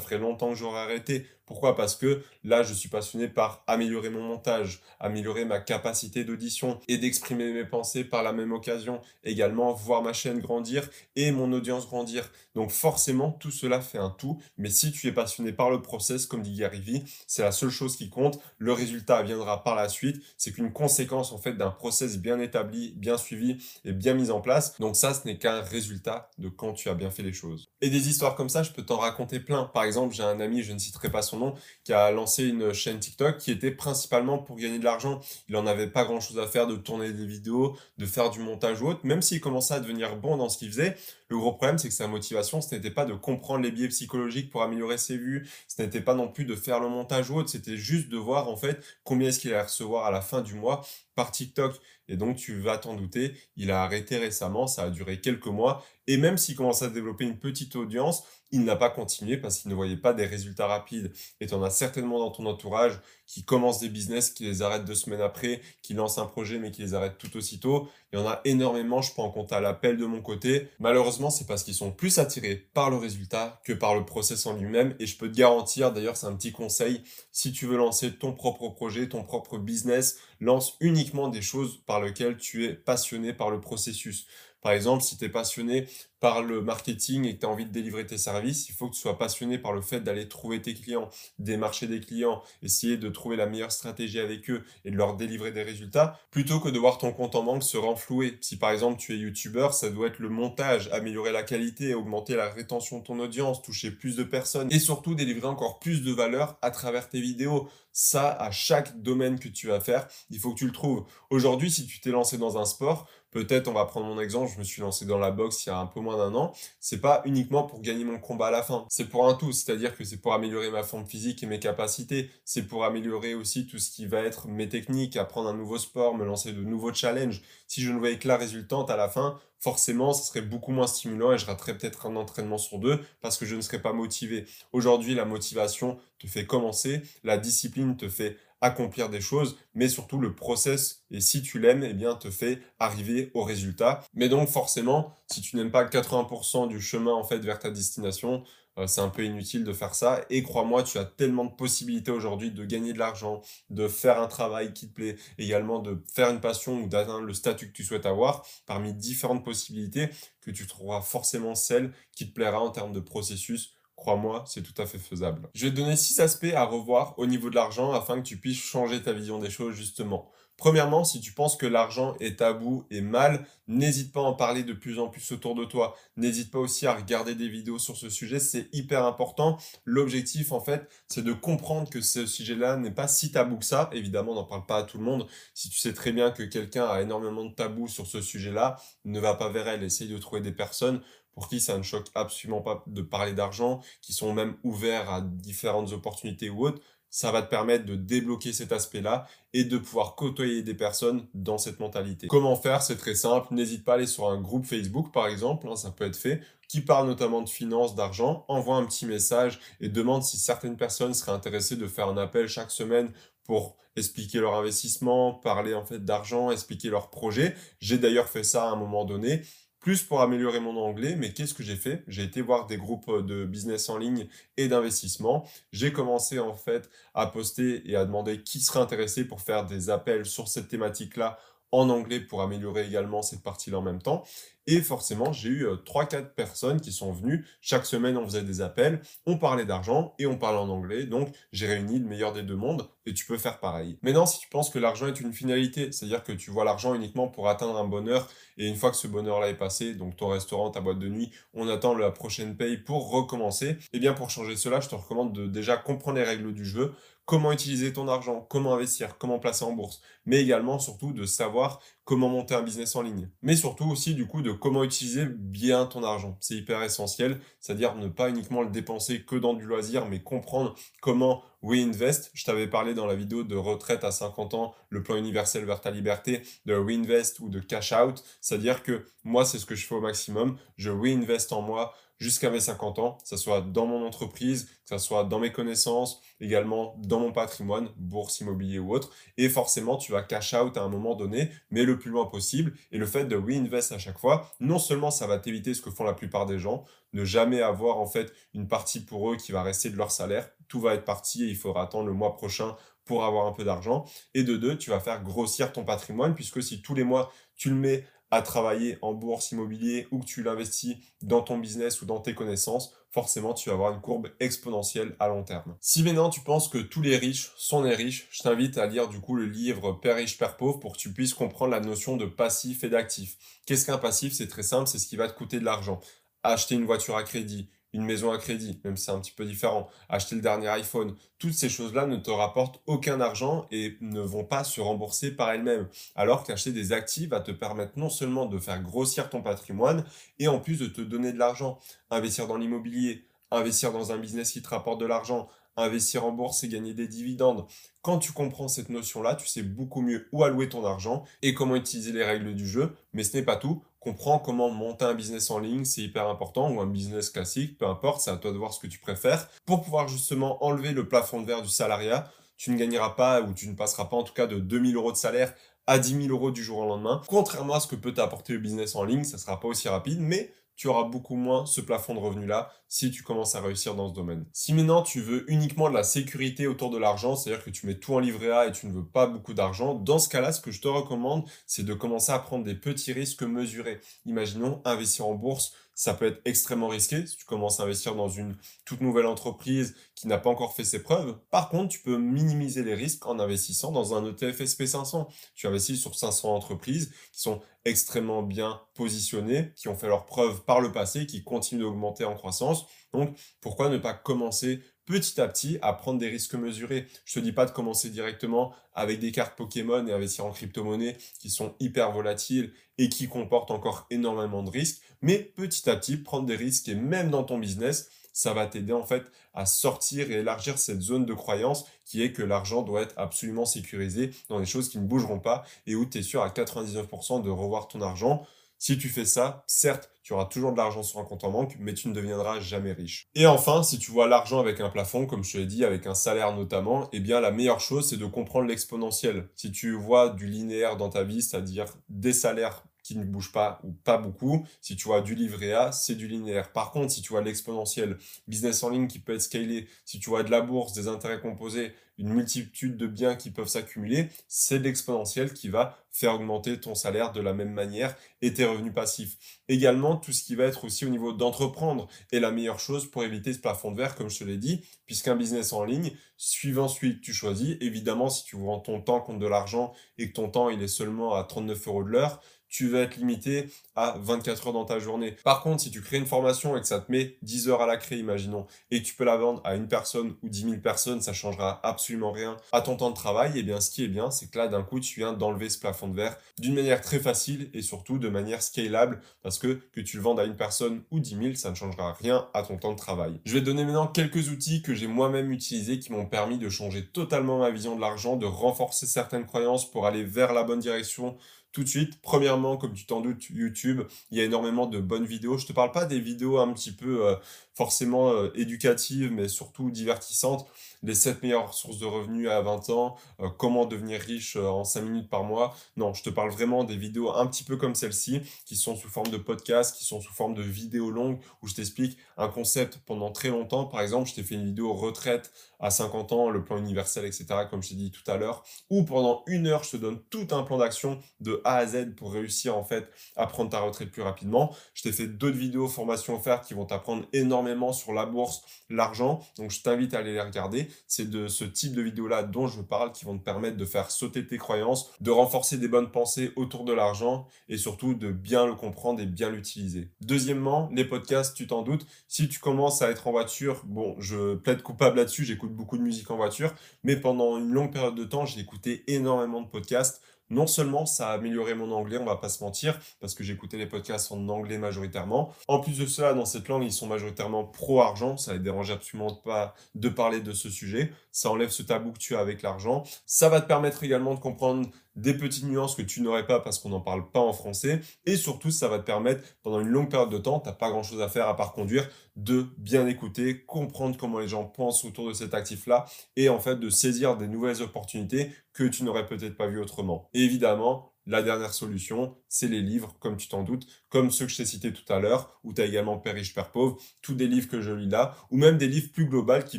ferait longtemps que j'aurais arrêté. Pourquoi? Parce que là, je suis passionné par améliorer mon montage, améliorer ma capacité d'audition et d'exprimer mes pensées par la même occasion. Également, voir ma chaîne grandir et mon audience grandir. Donc forcément, tout cela fait un tout. Mais si tu es passionné par le process, comme dit Gary c'est la seule chose qui compte. Le résultat viendra par la suite. C'est qu'une conséquence en fait d'un process bien établi, bien suivi et bien mis en place. Donc ça, ce n'est qu'un résultat de quand tu as bien fait les choses. Et des histoires comme ça, je peux t'en raconter plein. Par exemple, j'ai un ami, je ne citerai pas son qui a lancé une chaîne TikTok qui était principalement pour gagner de l'argent. Il en avait pas grand chose à faire de tourner des vidéos, de faire du montage ou autre, même s'il commençait à devenir bon dans ce qu'il faisait. Le gros problème, c'est que sa motivation, ce n'était pas de comprendre les biais psychologiques pour améliorer ses vues, ce n'était pas non plus de faire le montage ou autre, c'était juste de voir en fait combien est-ce qu'il allait recevoir à la fin du mois par TikTok. Et donc, tu vas t'en douter, il a arrêté récemment, ça a duré quelques mois. Et même s'il commence à développer une petite audience, il n'a pas continué parce qu'il ne voyait pas des résultats rapides. Et tu en as certainement dans ton entourage qui commencent des business, qui les arrêtent deux semaines après, qui lancent un projet mais qui les arrêtent tout aussitôt. Il y en a énormément, je peux en compter à l'appel de mon côté. Malheureusement, c'est parce qu'ils sont plus attirés par le résultat que par le process en lui-même. Et je peux te garantir, d'ailleurs, c'est un petit conseil, si tu veux lancer ton propre projet, ton propre business, lance uniquement des choses par lesquelles tu es passionné par le processus. Par exemple, si tu es passionné par le marketing et que tu as envie de délivrer tes services, il faut que tu sois passionné par le fait d'aller trouver tes clients, démarcher des clients, essayer de trouver la meilleure stratégie avec eux et de leur délivrer des résultats, plutôt que de voir ton compte en banque se renflouer. Si par exemple tu es youtubeur, ça doit être le montage, améliorer la qualité, augmenter la rétention de ton audience, toucher plus de personnes et surtout délivrer encore plus de valeur à travers tes vidéos. Ça, à chaque domaine que tu vas faire, il faut que tu le trouves. Aujourd'hui, si tu t'es lancé dans un sport, peut-être, on va prendre mon exemple, je me suis lancé dans la boxe il y a un peu moins d'un an, c'est pas uniquement pour gagner mon combat à la fin, c'est pour un tout, c'est-à-dire que c'est pour améliorer ma forme physique et mes capacités, c'est pour améliorer aussi tout ce qui va être mes techniques, apprendre un nouveau sport, me lancer de nouveaux challenges. Si je ne voyais que la résultante à la fin, forcément, ce serait beaucoup moins stimulant et je raterais peut-être un entraînement sur deux parce que je ne serais pas motivé. Aujourd'hui, la motivation te fait commencer, la discipline te fait accomplir des choses, mais surtout le process, et si tu l'aimes, eh bien, te fait arriver au résultat. Mais donc, forcément, si tu n'aimes pas 80% du chemin, en fait, vers ta destination, euh, c'est un peu inutile de faire ça. Et crois-moi, tu as tellement de possibilités aujourd'hui de gagner de l'argent, de faire un travail qui te plaît, également de faire une passion ou d'atteindre le statut que tu souhaites avoir, parmi différentes possibilités, que tu trouveras forcément celle qui te plaira en termes de processus, Crois-moi, c'est tout à fait faisable. Je vais te donner six aspects à revoir au niveau de l'argent afin que tu puisses changer ta vision des choses justement. Premièrement, si tu penses que l'argent est tabou et mal, n'hésite pas à en parler de plus en plus autour de toi. N'hésite pas aussi à regarder des vidéos sur ce sujet, c'est hyper important. L'objectif, en fait, c'est de comprendre que ce sujet-là n'est pas si tabou que ça. Évidemment, on n'en parle pas à tout le monde. Si tu sais très bien que quelqu'un a énormément de tabou sur ce sujet-là, ne va pas vers elle. Essaye de trouver des personnes pour qui ça ne choque absolument pas de parler d'argent, qui sont même ouverts à différentes opportunités ou autres, ça va te permettre de débloquer cet aspect-là et de pouvoir côtoyer des personnes dans cette mentalité. Comment faire? C'est très simple. N'hésite pas à aller sur un groupe Facebook, par exemple, hein, ça peut être fait, qui parle notamment de finances, d'argent. Envoie un petit message et demande si certaines personnes seraient intéressées de faire un appel chaque semaine pour expliquer leur investissement, parler en fait d'argent, expliquer leur projet. J'ai d'ailleurs fait ça à un moment donné plus pour améliorer mon anglais, mais qu'est-ce que j'ai fait? J'ai été voir des groupes euh, de business en ligne et d'investissement. J'ai commencé en fait à poster et à demander qui serait intéressé pour faire des appels sur cette thématique-là en anglais pour améliorer également cette partie-là en même temps. Et forcément, j'ai eu 3-4 euh, personnes qui sont venues. Chaque semaine, on faisait des appels, on parlait d'argent et on parlait en anglais. Donc, j'ai réuni le meilleur des deux mondes et tu peux faire pareil. Maintenant, si tu penses que l'argent est une finalité, c'est-à-dire que tu vois l'argent uniquement pour atteindre un bonheur et une fois que ce bonheur-là est passé, donc ton restaurant, ta boîte de nuit, on attend la prochaine paye pour recommencer. Eh bien, pour changer cela, je te recommande de déjà comprendre les règles du jeu, comment utiliser ton argent, comment investir, comment placer en bourse, mais également surtout de savoir comment monter un business en ligne. Mais surtout aussi du coup de comment utiliser bien ton argent. C'est hyper essentiel, c'est-à-dire ne pas uniquement le dépenser que dans du loisir, mais comprendre comment reinvest. Je t'avais parlé dans la vidéo de retraite à 50 ans, le plan universel vers ta liberté, de reinvest ou de cash out. C'est-à-dire que moi, c'est ce que je fais au maximum. Je reinvest en moi, jusqu'à mes 50 ans, que ce soit dans mon entreprise, que ce soit dans mes connaissances, également dans mon patrimoine, bourse, immobilier ou autre. Et forcément, tu vas cash out à un moment donné, mais le plus loin possible. Et le fait de reinvest à chaque fois, non seulement ça va t'éviter ce que font la plupart des gens, ne jamais avoir en fait une partie pour eux qui va rester de leur salaire, tout va être parti et il faudra attendre le mois prochain pour avoir un peu d'argent. Et de deux, tu vas faire grossir ton patrimoine, puisque si tous les mois tu le mets à travailler en bourse immobilier ou que tu l'investis dans ton business ou dans tes connaissances, forcément tu vas avoir une courbe exponentielle à long terme. Si maintenant tu penses que tous les riches sont des riches, je t'invite à lire du coup le livre Père riche, Père pauvre pour que tu puisses comprendre la notion de passif et d'actif. Qu'est-ce qu'un passif? C'est très simple, c'est ce qui va te coûter de l'argent. Acheter une voiture à crédit, une maison à crédit, même si c'est un petit peu différent, acheter le dernier iPhone, toutes ces choses-là ne te rapportent aucun argent et ne vont pas se rembourser par elles-mêmes. Alors qu'acheter des actifs va te permettre non seulement de faire grossir ton patrimoine et en plus de te donner de l'argent. Investir dans l'immobilier, investir dans un business qui te rapporte de l'argent, investir en bourse et gagner des dividendes. Quand tu comprends cette notion-là, tu sais beaucoup mieux où allouer ton argent et comment utiliser les règles du jeu. Mais ce n'est pas tout. Comprends comment monter un business en ligne, c'est hyper important, ou un business classique, peu importe, c'est à toi de voir ce que tu préfères. Pour pouvoir justement enlever le plafond de verre du salariat, tu ne gagneras pas ou tu ne passeras pas en tout cas de 2000 euros de salaire à 10 000 euros du jour au lendemain. Contrairement à ce que peut t'apporter le business en ligne, ça sera pas aussi rapide, mais tu auras beaucoup moins ce plafond de revenus-là si tu commences à réussir dans ce domaine. Si maintenant tu veux uniquement de la sécurité autour de l'argent, c'est-à-dire que tu mets tout en livret A et tu ne veux pas beaucoup d'argent, dans ce cas-là, ce que je te recommande, c'est de commencer à prendre des petits risques mesurés. Imaginons investir en bourse ça peut être extrêmement risqué si tu commences à investir dans une toute nouvelle entreprise qui n'a pas encore fait ses preuves. Par contre, tu peux minimiser les risques en investissant dans un ETF SP500. Tu investis sur 500 entreprises qui sont extrêmement bien positionnées, qui ont fait leurs preuves par le passé, qui continuent d'augmenter en croissance. Donc, pourquoi ne pas commencer petit à petit à prendre des risques mesurés. Je te dis pas de commencer directement avec des cartes Pokémon et investir en crypto-monnaie qui sont hyper volatiles et qui comportent encore énormément de risques, mais petit à petit prendre des risques et même dans ton business, ça va t'aider en fait à sortir et élargir cette zone de croyance qui est que l'argent doit être absolument sécurisé dans des choses qui ne bougeront pas et où tu es sûr à 99% de revoir ton argent. Si tu fais ça, certes, tu auras toujours de l'argent sur un compte en banque, mais tu ne deviendras jamais riche. Et enfin, si tu vois l'argent avec un plafond, comme je te l'ai dit, avec un salaire notamment, eh bien la meilleure chose, c'est de comprendre l'exponentiel. Si tu vois du linéaire dans ta vie, c'est-à-dire des salaires qui ne bougent pas ou pas beaucoup. Si tu vois du livret A, c'est du linéaire. Par contre, si tu vois l'exponentiel, business en ligne qui peut être scalé, si tu vois de la bourse, des intérêts composés, une multitude de biens qui peuvent s'accumuler, c'est l'exponentiel qui va faire augmenter ton salaire de la même manière et tes revenus passifs. Également, tout ce qui va être aussi au niveau d'entreprendre est la meilleure chose pour éviter ce plafond de verre, comme je te l'ai dit, puisqu'un business en ligne, suivant celui que tu choisis, évidemment, si tu vends ton temps contre de l'argent et que ton temps il est seulement à 39 euros de l'heure, tu vas être limité à 24 heures dans ta journée. Par contre, si tu crées une formation et que ça te met 10 heures à la créer, imaginons, et que tu peux la vendre à une personne ou 10 000 personnes, ça changera absolument rien à ton temps de travail, et eh bien ce qui est bien, c'est que là, d'un coup, tu viens d'enlever ce plafond de verre d'une manière très facile et surtout de manière scalable, parce que que tu le vendes à une personne ou 10 000, ça ne changera rien à ton temps de travail. Je vais te donner maintenant quelques outils que j'ai moi-même utilisés qui m'ont permis de changer totalement ma vision de l'argent, de renforcer certaines croyances pour aller vers la bonne direction tout de suite. Premièrement, comme tu t'en doutes, YouTube, il y a énormément de bonnes vidéos. Je te parle pas des vidéos un petit peu euh, forcément euh, éducatives, mais surtout divertissantes. Les 7 meilleures sources de revenus à 20 ans, euh, comment devenir riche en 5 minutes par mois. Non, je te parle vraiment des vidéos un petit peu comme celle-ci, qui sont sous forme de podcast, qui sont sous forme de vidéos longues, où je t'explique un concept pendant très longtemps. Par exemple, je t'ai fait une vidéo retraite à 50 ans, le plan universel, etc., comme je t'ai dit tout à l'heure, où pendant une heure, je te donne tout un plan d'action de A à Z pour réussir en fait à prendre ta retraite plus rapidement. Je t'ai fait d'autres vidéos formation offertes qui vont t'apprendre énormément sur la bourse, l'argent, donc je t'invite à aller les regarder. C'est de ce type de vidéos-là dont je parle qui vont te permettre de faire sauter tes croyances, de renforcer des bonnes pensées autour de l'argent et surtout de bien le comprendre et bien l'utiliser. Deuxièmement, les podcasts, tu t'en doutes, si tu commences à être en voiture, bon, je plaide coupable là-dessus, j'écoute beaucoup de musique en voiture, mais pendant une longue période de temps, j'ai écouté énormément de podcasts. Non seulement ça a amélioré mon anglais, on va pas se mentir, parce que j'écoutais les podcasts en anglais majoritairement. En plus de cela, dans cette langue, ils sont majoritairement pro-argent. Ça ne dérange absolument pas de parler de ce sujet. Ça enlève ce tabou que tu as avec l'argent. Ça va te permettre également de comprendre des petites nuances que tu n'aurais pas parce qu'on n'en parle pas en français. Et surtout, ça va te permettre, pendant une longue période de temps, tu n'as pas grand-chose à faire à part conduire, de bien écouter, comprendre comment les gens pensent autour de cet actif-là et en fait de saisir des nouvelles opportunités que tu n'aurais peut-être pas vues autrement. évidemment, la dernière solution, c'est les livres, comme tu t'en doutes, comme ceux que je t'ai cités tout à l'heure, où tu as également Père riche, Père pauvre, tous des livres que je lis là, ou même des livres plus globaux qui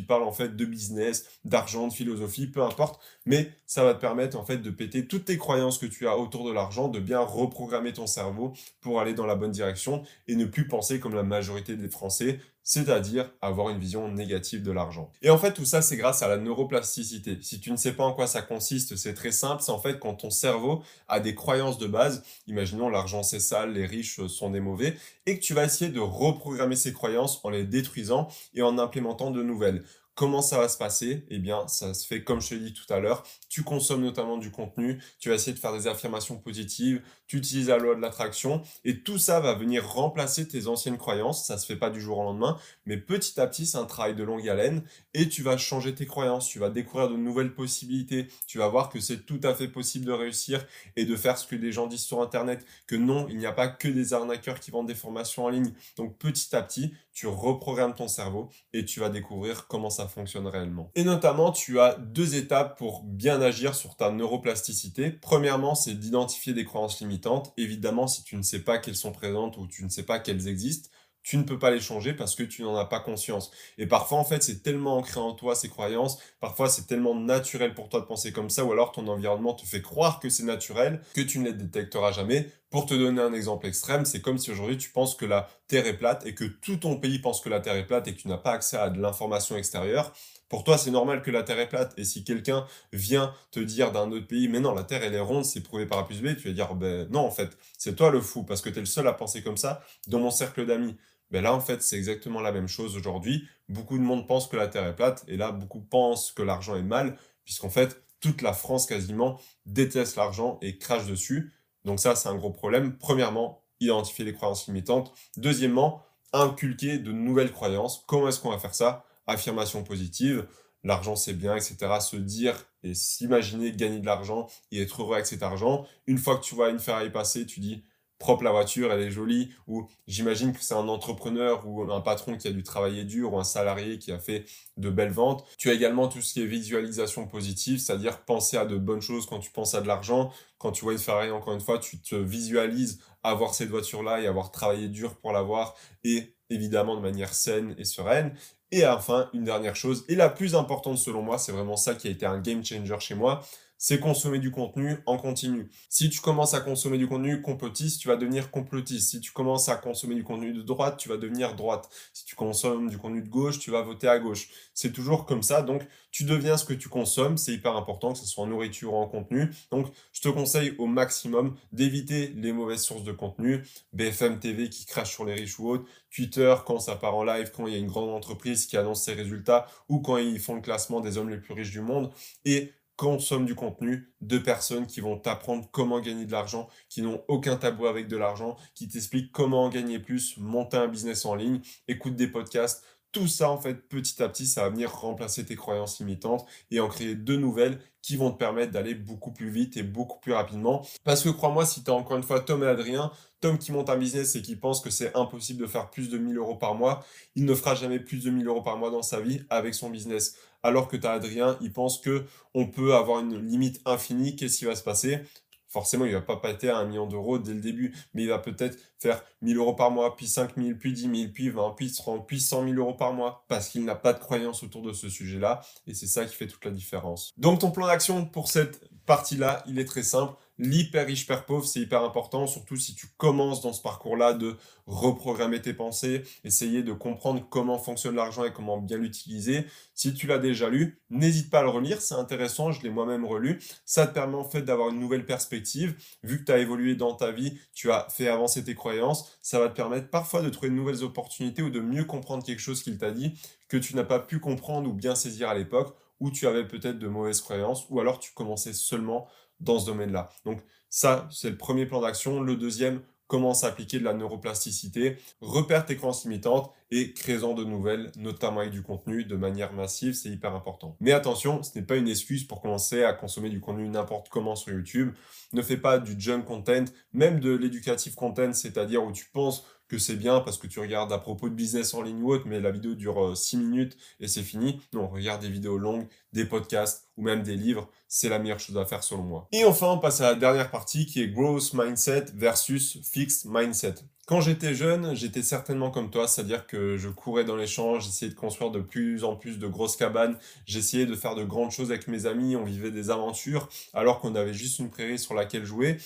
parlent en fait de business, d'argent, de philosophie, peu importe, mais ça va te permettre en fait de péter toutes tes croyances que tu as autour de l'argent, de bien reprogrammer ton cerveau pour aller dans la bonne direction et ne plus penser comme la majorité des Français, c'est-à-dire avoir une vision négative de l'argent. Et en fait, tout ça, c'est grâce à la neuroplasticité. Si tu ne sais pas en quoi ça consiste, c'est très simple. C'est en fait quand ton cerveau a des croyances de base, imaginons l'argent c'est sale, les riches sont des mauvais, et que tu vas essayer de reprogrammer ces croyances en les détruisant et en implémentant de nouvelles. Comment ça va se passer Eh bien, ça se fait comme je te l'ai dit tout à l'heure. Tu consommes notamment du contenu, tu vas essayer de faire des affirmations positives, tu utilises la loi de l'attraction, et tout ça va venir remplacer tes anciennes croyances. Ça se fait pas du jour au lendemain, mais petit à petit, c'est un travail de longue haleine, et tu vas changer tes croyances, tu vas découvrir de nouvelles possibilités, tu vas voir que c'est tout à fait possible de réussir et de faire ce que les gens disent sur Internet, que non, il n'y a pas que des arnaqueurs qui vendent des formations en ligne. Donc petit à petit, tu reprogrammes ton cerveau et tu vas découvrir comment ça fonctionne réellement. Et notamment, tu as deux étapes pour bien agir sur ta neuroplasticité. Premièrement, c'est d'identifier des croyances limitantes. Évidemment, si tu ne sais pas qu'elles sont présentes ou tu ne sais pas qu'elles existent, tu ne peux pas les changer parce que tu n'en as pas conscience. Et parfois, en fait, c'est tellement ancré en toi, ces croyances, parfois c'est tellement naturel pour toi de penser comme ça, ou alors ton environnement te fait croire que c'est naturel, que tu ne les détecteras jamais. Pour te donner un exemple extrême, c'est comme si aujourd'hui tu penses que la Terre est plate et que tout ton pays pense que la Terre est plate et que tu n'as pas accès à de l'information extérieure. Pour toi, c'est normal que la Terre est plate. Et si quelqu'un vient te dire d'un autre pays, mais non, la Terre, elle est ronde, c'est prouvé par A plus B, tu vas dire, ben non, en fait, c'est toi le fou, parce que tu es le seul à penser comme ça dans mon cercle d'amis. Ben là, en fait, c'est exactement la même chose aujourd'hui. Beaucoup de monde pense que la Terre est plate, et là, beaucoup pensent que l'argent est mal, puisqu'en fait, toute la France quasiment déteste l'argent et crache dessus. Donc ça, c'est un gros problème. Premièrement, identifier les croyances limitantes. Deuxièmement, inculquer de nouvelles croyances. Comment est-ce qu'on va faire ça? Affirmation positive, l'argent c'est bien, etc. Se dire et s'imaginer gagner de l'argent et être heureux avec cet argent. Une fois que tu vois une ferraille passer, tu dis propre la voiture, elle est jolie, ou j'imagine que c'est un entrepreneur ou un patron qui a dû travailler dur, ou un salarié qui a fait de belles ventes. Tu as également tout ce qui est visualisation positive, c'est-à-dire penser à de bonnes choses quand tu penses à de l'argent. Quand tu vois une Ferrari, encore une fois, tu te visualises avoir cette voiture-là et avoir travaillé dur pour l'avoir, et évidemment de manière saine et sereine. Et enfin, une dernière chose, et la plus importante selon moi, c'est vraiment ça qui a été un game changer chez moi, c'est consommer du contenu en continu. Si tu commences à consommer du contenu complotiste, tu vas devenir complotiste. Si tu commences à consommer du contenu de droite, tu vas devenir droite. Si tu consommes du contenu de gauche, tu vas voter à gauche. C'est toujours comme ça. Donc, tu deviens ce que tu consommes. C'est hyper important, que ce soit en nourriture ou en contenu. Donc, je te conseille au maximum d'éviter les mauvaises sources de contenu. BFM TV qui crache sur les riches ou autres. Twitter quand ça part en live, quand il y a une grande entreprise qui annonce ses résultats ou quand ils font le classement des hommes les plus riches du monde. Et consomme du contenu de personnes qui vont t'apprendre comment gagner de l'argent, qui n'ont aucun tabou avec de l'argent, qui t'expliquent comment en gagner plus, monter un business en ligne, écoute des podcasts. Tout ça, en fait, petit à petit, ça va venir remplacer tes croyances limitantes et en créer de nouvelles qui vont te permettre d'aller beaucoup plus vite et beaucoup plus rapidement. Parce que crois-moi, si tu as encore une fois Tom et Adrien, Tom qui monte un business et qui pense que c'est impossible de faire plus de 1000 euros par mois, il ne fera jamais plus de 1000 euros par mois dans sa vie avec son business alors que tu as Adrien, il pense que on peut avoir une limite infinie, qu'est-ce qui va se passer? Forcément, il va pas péter à un million d'euros dès le début, mais il va peut-être faire 1000 euros par mois, puis 5000, puis 10 000, puis 20, puis 30, puis 100 000 euros par mois, parce qu'il n'a pas de croyance autour de ce sujet-là, et c'est ça qui fait toute la différence. Donc ton plan d'action pour cette partie-là, il est très simple l'hyper riche père pauvre, c'est hyper important, surtout si tu commences dans ce parcours-là de reprogrammer tes pensées, essayer de comprendre comment fonctionne l'argent et comment bien l'utiliser. Si tu l'as déjà lu, n'hésite pas à le relire, c'est intéressant, je l'ai moi-même relu. Ça te permet en fait d'avoir une nouvelle perspective. Vu que tu as évolué dans ta vie, tu as fait avancer tes croyances, ça va te permettre parfois de trouver de nouvelles opportunités ou de mieux comprendre quelque chose qu'il t'a dit que tu n'as pas pu comprendre ou bien saisir à l'époque, où tu avais peut-être de mauvaises croyances, ou alors tu commençais seulement dans ce domaine-là. Donc ça, c'est le premier plan d'action. Le deuxième, commence à appliquer de la neuroplasticité, repère tes croyances limitantes et crée-en de nouvelles, notamment avec du contenu de manière massive, c'est hyper important. Mais attention, ce n'est pas une excuse pour commencer à consommer du contenu n'importe comment sur YouTube. Ne fais pas du junk content, même de l'éducative content, c'est-à-dire où tu penses que c'est bien parce que tu regardes à propos de business en ligne ou autre, mais la vidéo dure 6 euh, minutes et c'est fini. Non, regarde des vidéos longues, des podcasts ou même des livres, c'est la meilleure chose à faire selon moi. Et enfin, on passe à la dernière partie qui est growth mindset versus fixed mindset. Quand j'étais jeune, j'étais certainement comme toi, c'est-à-dire que je courais dans les champs, j'essayais de construire de plus en plus de grosses cabanes, j'essayais de faire de grandes choses avec mes amis, on vivait des aventures alors qu'on avait juste une prairie sur laquelle jouer.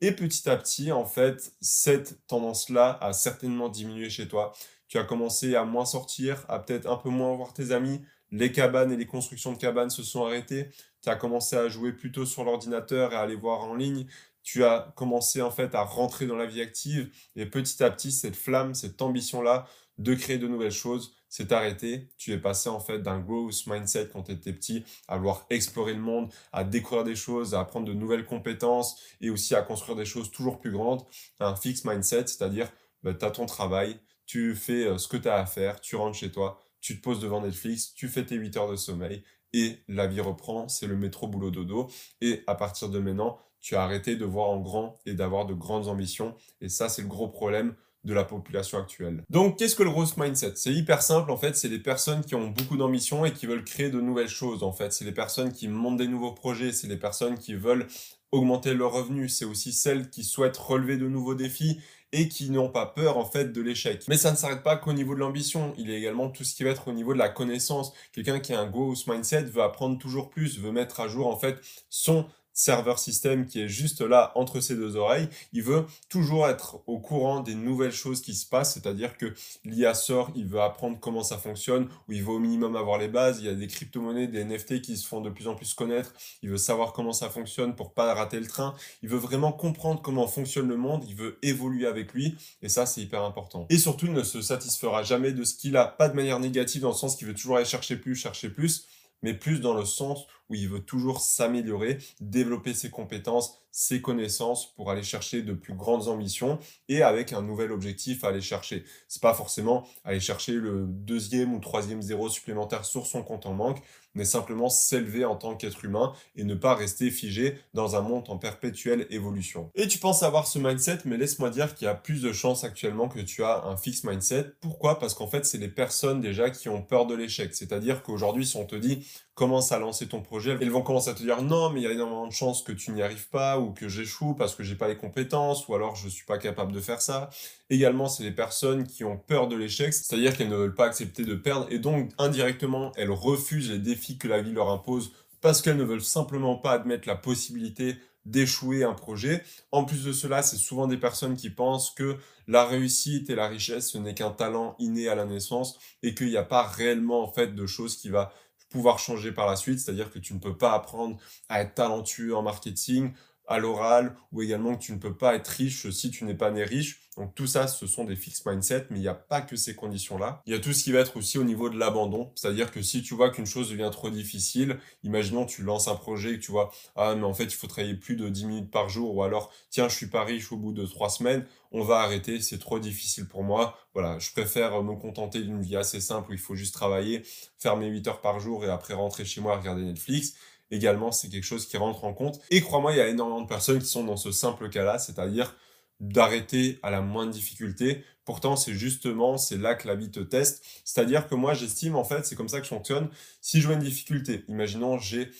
Et petit à petit, en fait, cette tendance-là a certainement diminué chez toi. Tu as commencé à moins sortir, à peut-être un peu moins voir tes amis. Les cabanes et les constructions de cabanes se sont arrêtées. Tu as commencé à jouer plutôt sur l'ordinateur et à aller voir en ligne. Tu as commencé en fait à rentrer dans la vie active. Et petit à petit, cette flamme, cette ambition-là de créer de nouvelles choses s'est arrêtée. Tu es passé en fait d'un growth mindset quand tu étais petit à vouloir explorer le monde, à découvrir des choses, à apprendre de nouvelles compétences et aussi à construire des choses toujours plus grandes. Un fixed mindset, c'est-à-dire bah, tu as ton travail, tu fais euh, ce que tu as à faire, tu rentres chez toi, tu te poses devant Netflix, tu fais tes 8 heures de sommeil et la vie reprend, c'est le métro boulot dodo. Et à partir de maintenant, tu as arrêté de voir en grand et d'avoir de grandes ambitions. Et ça, c'est le gros problème de la population actuelle. Donc, qu'est-ce que le growth mindset? C'est hyper simple, en fait, c'est les personnes qui ont beaucoup d'ambition et qui veulent créer de nouvelles choses, en fait. C'est les personnes qui montent des nouveaux projets, c'est les personnes qui veulent augmenter leurs revenus, c'est aussi celles qui souhaitent relever de nouveaux défis et qui n'ont pas peur en fait de l'échec. Mais ça ne s'arrête pas qu'au niveau de l'ambition, il y a également tout ce qui va être au niveau de la connaissance. Quelqu'un qui a un growth mindset veut apprendre toujours plus, veut mettre à jour en fait son serveur système qui est juste là entre ses deux oreilles. Il veut toujours être au courant des nouvelles choses qui se passent, c'est-à-dire que l'IA sort, il veut apprendre comment ça fonctionne, ou il veut au minimum avoir les bases. Il y a des crypto-monnaies, des NFT qui se font de plus en plus connaître. Il veut savoir comment ça fonctionne pour pas rater le train. Il veut vraiment comprendre comment fonctionne le monde. Il veut évoluer avec lui. Et ça, c'est hyper important. Et surtout, il ne se satisfera jamais de ce qu'il a, pas de manière négative dans le sens qu'il veut toujours aller chercher plus, chercher plus, mais plus dans le sens où il veut toujours s'améliorer, développer ses compétences, ses connaissances pour aller chercher de plus grandes ambitions et avec un nouvel objectif à aller chercher. C'est pas forcément aller chercher le deuxième ou troisième zéro supplémentaire sur son compte en banque, mais simplement s'élever en tant qu'être humain et ne pas rester figé dans un monde en perpétuelle évolution. Et tu penses avoir ce mindset, mais laisse-moi dire qu'il y a plus de chances actuellement que tu as un fixe mindset. Pourquoi? Parce qu'en fait, c'est les personnes déjà qui ont peur de l'échec. C'est-à-dire qu'aujourd'hui, si on te dit commence à lancer ton projet, ils vont commencer à te dire non, mais il y a énormément de chances que tu n'y arrives pas ou que j'échoue parce que j'ai pas les compétences ou alors je suis pas capable de faire ça. Également, c'est les personnes qui ont peur de l'échec, c'est-à-dire qu'elles ne veulent pas accepter de perdre et donc indirectement, elles refusent les défis que la vie leur impose parce qu'elles ne veulent simplement pas admettre la possibilité d'échouer un projet. En plus de cela, c'est souvent des personnes qui pensent que la réussite et la richesse, ce n'est qu'un talent inné à la naissance et qu'il n'y a pas réellement en fait de choses qui va pouvoir changer par la suite, c'est-à-dire que tu ne peux pas apprendre à être talentueux en marketing à l'oral ou également que tu ne peux pas être riche si tu n'es pas né riche. Donc tout ça, ce sont des fixed mindset, mais il n'y a pas que ces conditions-là. Il y a tout ce qui va être aussi au niveau de l'abandon, c'est-à-dire que si tu vois qu'une chose devient trop difficile, imaginons tu lances un projet et tu vois ah mais en fait il faut travailler plus de 10 minutes par jour ou alors tiens je suis pas riche au bout de trois semaines, on va arrêter, c'est trop difficile pour moi. Voilà, je préfère me contenter d'une vie assez simple où il faut juste travailler, faire mes 8 heures par jour et après rentrer chez moi regarder Netflix également, c'est quelque chose qui rentre en compte. Et crois-moi, il y a énormément de personnes qui sont dans ce simple cas-là, c'est-à-dire d'arrêter à la moindre difficulté. Pourtant, c'est justement, c'est là que la vie te teste. C'est-à-dire que moi, j'estime, en fait, c'est comme ça que je fonctionne. Si je vois une difficulté, imaginons, j'ai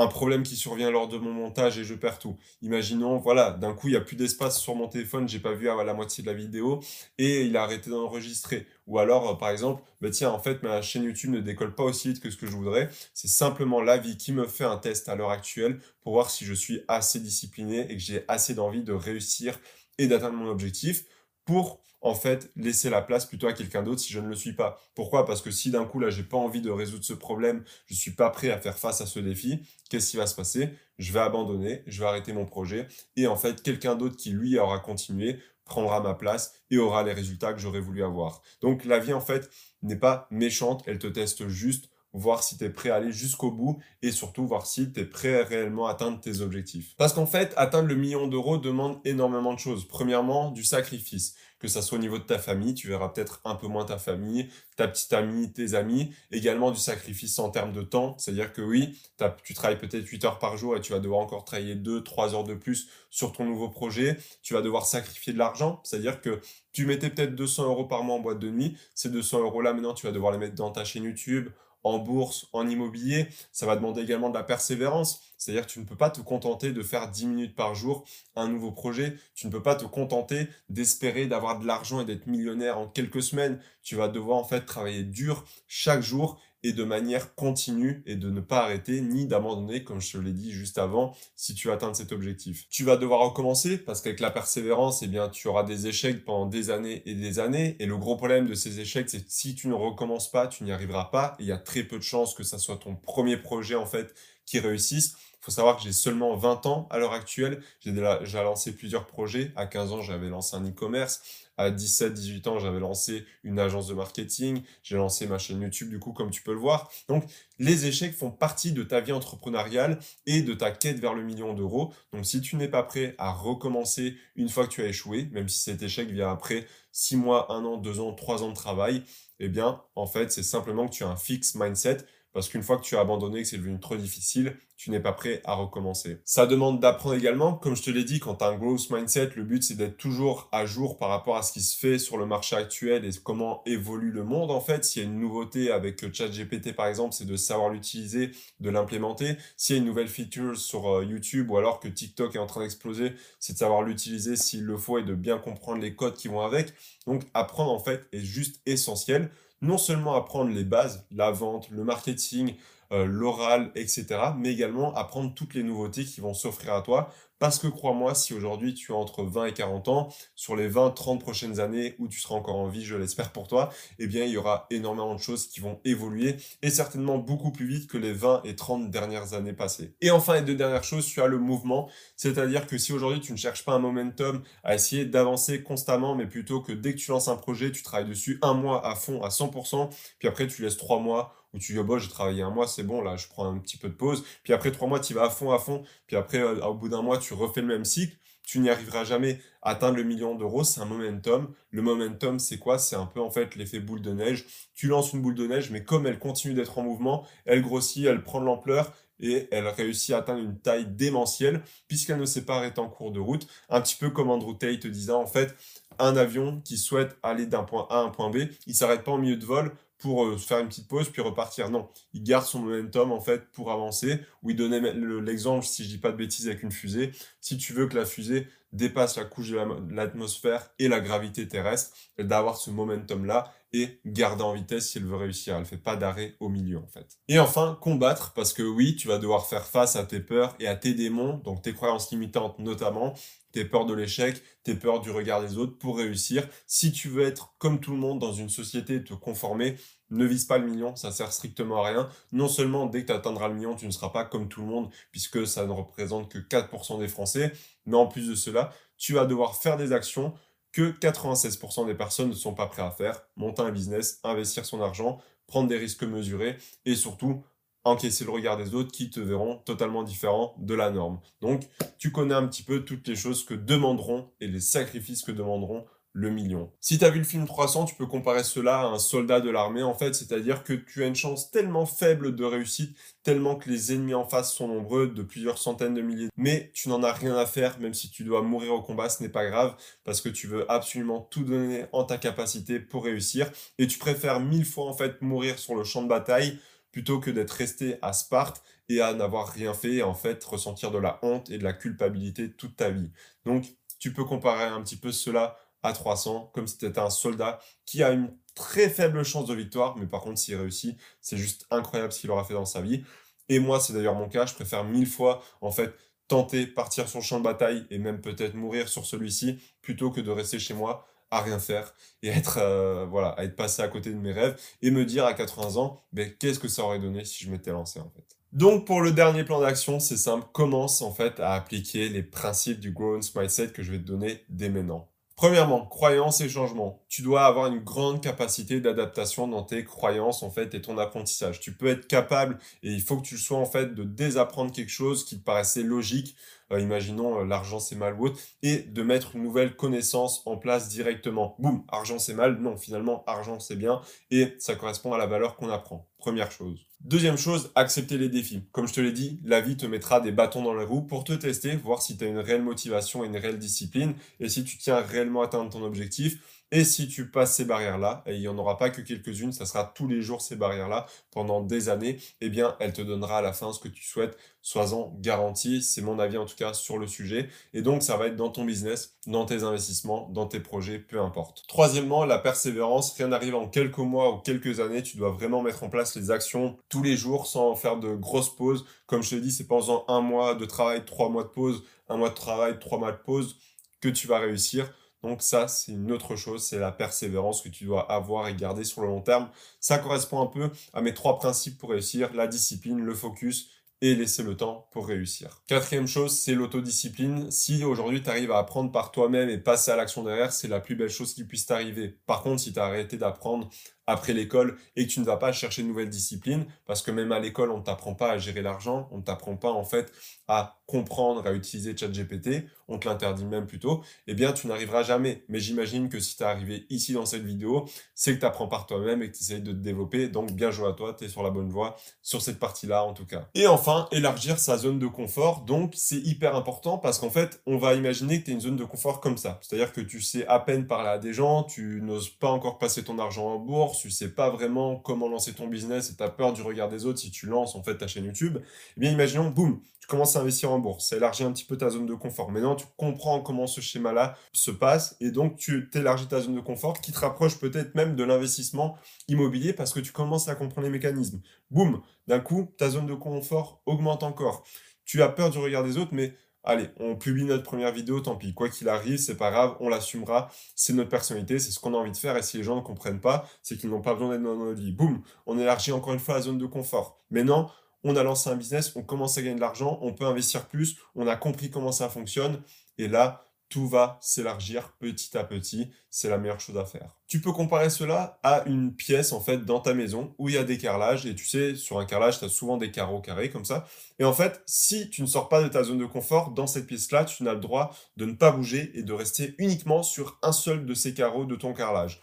un problème qui survient lors de mon montage et je perds tout. Imaginons, voilà, d'un coup, il n'y a plus d'espace sur mon téléphone, j'ai pas vu à la moitié de la vidéo et il a arrêté d'enregistrer. Ou alors, euh, par exemple, bah tiens, en fait, ma chaîne YouTube ne décolle pas aussi vite que ce que je voudrais. C'est simplement la vie qui me fait un test à l'heure actuelle pour voir si je suis assez discipliné et que j'ai assez d'envie de réussir et d'atteindre mon objectif pour en fait laisser la place plutôt à quelqu'un d'autre si je ne le suis pas. Pourquoi? Parce que si d'un coup là j'ai pas envie de résoudre ce problème, je suis pas prêt à faire face à ce défi, qu'est-ce qui va se passer? Je vais abandonner, je vais arrêter mon projet et en fait quelqu'un d'autre qui lui aura continué prendra ma place et aura les résultats que j'aurais voulu avoir. Donc la vie en fait n'est pas méchante, elle te teste juste voir si tu es prêt à aller jusqu'au bout et surtout voir si tu es prêt à réellement atteindre tes objectifs. Parce qu'en fait, atteindre le million d'euros demande énormément de choses. Premièrement, du sacrifice que ça soit au niveau de ta famille, tu verras peut-être un peu moins ta famille, ta petite amie, tes amis, également du sacrifice en termes de temps, c'est-à-dire que oui, tu travailles peut-être 8 heures par jour et tu vas devoir encore travailler 2, 3 heures de plus sur ton nouveau projet, tu vas devoir sacrifier de l'argent, c'est-à-dire que tu mettais peut-être 200 euros par mois en boîte de nuit, ces 200 euros là maintenant tu vas devoir les mettre dans ta chaîne YouTube, en bourse, en immobilier. Ça va demander également de la persévérance. C'est-à-dire que tu ne peux pas te contenter de faire 10 minutes par jour un nouveau projet. Tu ne peux pas te contenter d'espérer d'avoir de l'argent et d'être millionnaire en quelques semaines. Tu vas devoir en fait travailler dur chaque jour et de manière continue et de ne pas arrêter ni d'abandonner, comme je te l'ai dit juste avant, si tu atteins cet objectif. Tu vas devoir recommencer parce qu'avec la persévérance, eh bien, tu auras des échecs pendant des années et des années. Et le gros problème de ces échecs, c'est que si tu ne recommences pas, tu n'y arriveras pas. il y a très peu de chances que ça soit ton premier projet, en fait, qui réussisse. Il faut savoir que j'ai seulement 20 ans à l'heure actuelle. J'ai déjà lancé plusieurs projets. À 15 ans, j'avais lancé un e-commerce. À 17, 18 ans, j'avais lancé une agence de marketing. J'ai lancé ma chaîne YouTube, du coup, comme tu peux le voir. Donc, les échecs font partie de ta vie entrepreneuriale et de ta quête vers le million d'euros. Donc, si tu n'es pas prêt à recommencer une fois que tu as échoué, même si cet échec vient après 6 mois, 1 an, 2 ans, 3 ans de travail, eh bien, en fait, c'est simplement que tu as un fixe mindset parce qu'une fois que tu as abandonné, que c'est devenu trop difficile, tu n'es pas prêt à recommencer. Ça demande d'apprendre également, comme je te l'ai dit, quand tu as un growth mindset, le but c'est d'être toujours à jour par rapport à ce qui se fait sur le marché actuel et comment évolue le monde en fait. S'il y a une nouveauté avec ChatGPT par exemple, c'est de savoir l'utiliser, de l'implémenter. S'il y a une nouvelle feature sur euh, YouTube ou alors que TikTok est en train d'exploser, c'est de savoir l'utiliser s'il le faut et de bien comprendre les codes qui vont avec. Donc apprendre en fait est juste essentiel non seulement apprendre les bases, la vente, le marketing, euh, l'oral, etc., mais également apprendre toutes les nouveautés qui vont s'offrir à toi parce que crois-moi, si aujourd'hui tu as entre 20 et 40 ans, sur les 20, 30 prochaines années où tu seras encore en vie, je l'espère pour toi, eh bien, il y aura énormément de choses qui vont évoluer et certainement beaucoup plus vite que les 20 et 30 dernières années passées. Et enfin, les deux dernières choses, tu as le mouvement. C'est-à-dire que si aujourd'hui tu ne cherches pas un momentum à essayer d'avancer constamment, mais plutôt que dès que tu lances un projet, tu travailles dessus un mois à fond, à 100%, puis après tu laisses trois mois où tu dis, oh, bah, j'ai travaillé un mois, c'est bon, là, je prends un petit peu de pause. Puis après trois mois, tu vas à fond, à fond. Puis après, euh, au bout d'un mois, tu refais le même cycle. Tu n'y arriveras jamais. Atteindre le million d'euros, c'est un momentum. Le momentum, c'est quoi? C'est un peu, en fait, l'effet boule de neige. Tu lances une boule de neige, mais comme elle continue d'être en mouvement, elle grossit, elle prend de l'ampleur et elle réussit à atteindre une taille démentielle puisqu'elle ne s'est pas arrêtée en cours de route. Un petit peu comme Andrew Tate disant, en fait, un avion qui souhaite aller d'un point A à un point B, il s'arrête pas en milieu de vol pour euh, faire une petite pause puis repartir. Non, il garde son momentum en fait pour avancer. Ou il donnait l'exemple, si je dis pas de bêtises, avec une fusée. Si tu veux que la fusée dépasse la couche de l'atmosphère et la gravité terrestre, d'avoir ce momentum là et garder en vitesse si elle veut réussir. Elle fait pas d'arrêt au milieu en fait. Et enfin, combattre parce que oui, tu vas devoir faire face à tes peurs et à tes démons, donc tes croyances limitantes notamment, tes peurs de l'échec, tes peurs du regard des autres pour réussir. Si tu veux être comme tout le monde dans une société et te conformer, ne vise pas le million, ça sert strictement à rien. Non seulement dès que tu atteindras le million, tu ne seras pas comme tout le monde puisque ça ne représente que 4% des Français, mais en plus de cela, tu vas devoir faire des actions que 96% des personnes ne sont pas prêtes à faire, monter un business, investir son argent, prendre des risques mesurés et surtout encaisser le regard des autres qui te verront totalement différent de la norme. Donc, tu connais un petit peu toutes les choses que demanderont et les sacrifices que demanderont le million. Si tu as vu le film 300, tu peux comparer cela à un soldat de l'armée, en fait, c'est-à-dire que tu as une chance tellement faible de réussite, tellement que les ennemis en face sont nombreux, de plusieurs centaines de milliers, mais tu n'en as rien à faire, même si tu dois mourir au combat, ce n'est pas grave, parce que tu veux absolument tout donner en ta capacité pour réussir, et tu préfères mille fois, en fait, mourir sur le champ de bataille plutôt que d'être resté à Sparte et à n'avoir rien fait et en fait ressentir de la honte et de la culpabilité toute ta vie. Donc tu peux comparer un petit peu cela à 300 comme si tu étais un soldat qui a une très faible chance de victoire, mais par contre s'il réussit, c'est juste incroyable ce qu'il aura fait dans sa vie. Et moi, c'est d'ailleurs mon cas, je préfère mille fois en fait tenter partir sur le champ de bataille et même peut-être mourir sur celui-ci plutôt que de rester chez moi à rien faire et être euh, voilà à être passé à côté de mes rêves et me dire à 80 ans ben qu'est-ce que ça aurait donné si je m'étais lancé en fait? Donc pour le dernier plan d'action, c'est simple, commence en fait à appliquer les principes du growth mindset que je vais te donner dès maintenant. Premièrement, croyances et changements. Tu dois avoir une grande capacité d'adaptation dans tes croyances en fait et ton apprentissage. Tu peux être capable et il faut que tu le sois en fait de désapprendre quelque chose qui te paraissait logique euh, imaginons euh, l'argent c'est mal ou autre, et de mettre une nouvelle connaissance en place directement. Boum, argent c'est mal, non, finalement argent c'est bien, et ça correspond à la valeur qu'on apprend. Première chose. Deuxième chose, accepter les défis. Comme je te l'ai dit, la vie te mettra des bâtons dans les roues pour te tester, voir si tu as une réelle motivation et une réelle discipline, et si tu tiens réellement à atteindre ton objectif. Et si tu passes ces barrières-là, et il n'y en aura pas que quelques-unes, ça sera tous les jours ces barrières-là pendant des années, eh bien, elle te donnera à la fin ce que tu souhaites. Sois-en garanti, c'est mon avis en tout cas sur le sujet. Et donc, ça va être dans ton business, dans tes investissements, dans tes projets, peu importe. Troisièmement, la persévérance. Rien n'arrive en quelques mois ou quelques années. Tu dois vraiment mettre en place les actions tous les jours sans faire de grosses pauses. Comme je te dis, c'est pendant un mois de travail, trois mois de pause, un mois de travail, trois mois de pause que tu vas réussir. Donc ça, c'est une autre chose, c'est la persévérance que tu dois avoir et garder sur le long terme. Ça correspond un peu à mes trois principes pour réussir, la discipline, le focus et laisser le temps pour réussir. Quatrième chose, c'est l'autodiscipline. Si aujourd'hui tu arrives à apprendre par toi-même et passer à l'action derrière, c'est la plus belle chose qui puisse t'arriver. Par contre, si tu as arrêté d'apprendre après l'école et que tu ne vas pas chercher de nouvelles disciplines, parce que même à l'école, on ne t'apprend pas à gérer l'argent, on ne t'apprend pas en fait à comprendre, à utiliser ChatGPT, on te l'interdit même plutôt, eh bien tu n'arriveras jamais. Mais j'imagine que si tu es arrivé ici dans cette vidéo, c'est que tu apprends par toi-même et que tu essayes de te développer, donc bien joué à toi, tu es sur la bonne voie, sur cette partie-là en tout cas. Et enfin, élargir sa zone de confort, donc c'est hyper important parce qu'en fait, on va imaginer que tu es une zone de confort comme ça, c'est-à-dire que tu sais à peine parler à des gens, tu n'oses pas encore passer ton argent en bourse, tu sais pas vraiment comment lancer ton business et tu as peur du regard des autres si tu lances en fait ta chaîne YouTube, eh bien imaginons, boum, tu commences à investir en bourse, ça élargit un petit peu ta zone de confort. Maintenant, tu comprends comment ce schéma-là se passe et donc tu t'élargis ta zone de confort qui te rapproche peut-être même de l'investissement immobilier parce que tu commences à comprendre les mécanismes. Boum, d'un coup, ta zone de confort augmente encore. Tu as peur du regard des autres, mais allez, on publie notre première vidéo, tant pis, quoi qu'il arrive, c'est pas grave, on l'assumera, c'est notre personnalité, c'est ce qu'on a envie de faire, et si les gens ne comprennent pas, c'est qu'ils n'ont pas besoin d'être dans notre vie. Boum, on élargit encore une fois la zone de confort. Maintenant, on a lancé un business, on commence à gagner de l'argent, on peut investir plus, on a compris comment ça fonctionne, et là, tout va s'élargir petit à petit. C'est la meilleure chose à faire. Tu peux comparer cela à une pièce en fait dans ta maison où il y a des carrelages et tu sais sur un carrelage tu as souvent des carreaux carrés comme ça. Et en fait, si tu ne sors pas de ta zone de confort dans cette pièce-là, tu n'as le droit de ne pas bouger et de rester uniquement sur un seul de ces carreaux de ton carrelage.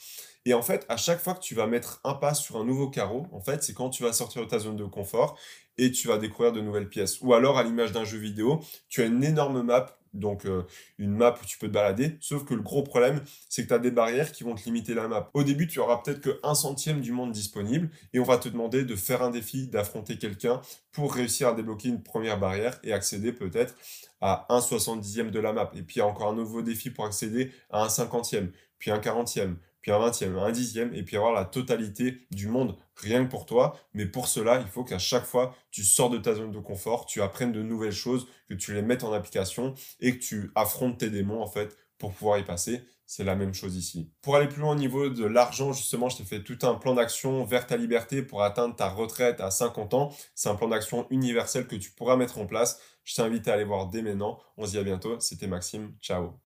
Et en fait, à chaque fois que tu vas mettre un pas sur un nouveau carreau, en fait, c'est quand tu vas sortir de ta zone de confort et tu vas découvrir de nouvelles pièces. Ou alors, à l'image d'un jeu vidéo, tu as une énorme map donc euh, une map où tu peux te balader. Sauf que le gros problème, c'est que tu as des barrières qui vont te limiter la map. Au début, tu auras peut-être que un centième du monde disponible et on va te demander de faire un défi, d'affronter quelqu'un pour réussir à débloquer une première barrière et accéder peut-être à un soixante-dixième de la map. Et puis il y a encore un nouveau défi pour accéder à un cinquantième, puis un quarantième, puis un vingtième, un dixième, et puis avoir la totalité du monde rien que pour toi. Mais pour cela, il faut qu'à chaque fois, tu sors de ta zone de confort, tu apprennes de nouvelles choses, que tu les mettes en application et que tu affrontes tes démons, en fait, pour pouvoir y passer. C'est la même chose ici. Pour aller plus loin au niveau de l'argent, justement, je t'ai fait tout un plan d'action vers ta liberté pour atteindre ta retraite à 50 ans. C'est un plan d'action universel que tu pourras mettre en place. Je t'invite à aller voir dès maintenant. On se dit à bientôt. C'était Maxime. Ciao.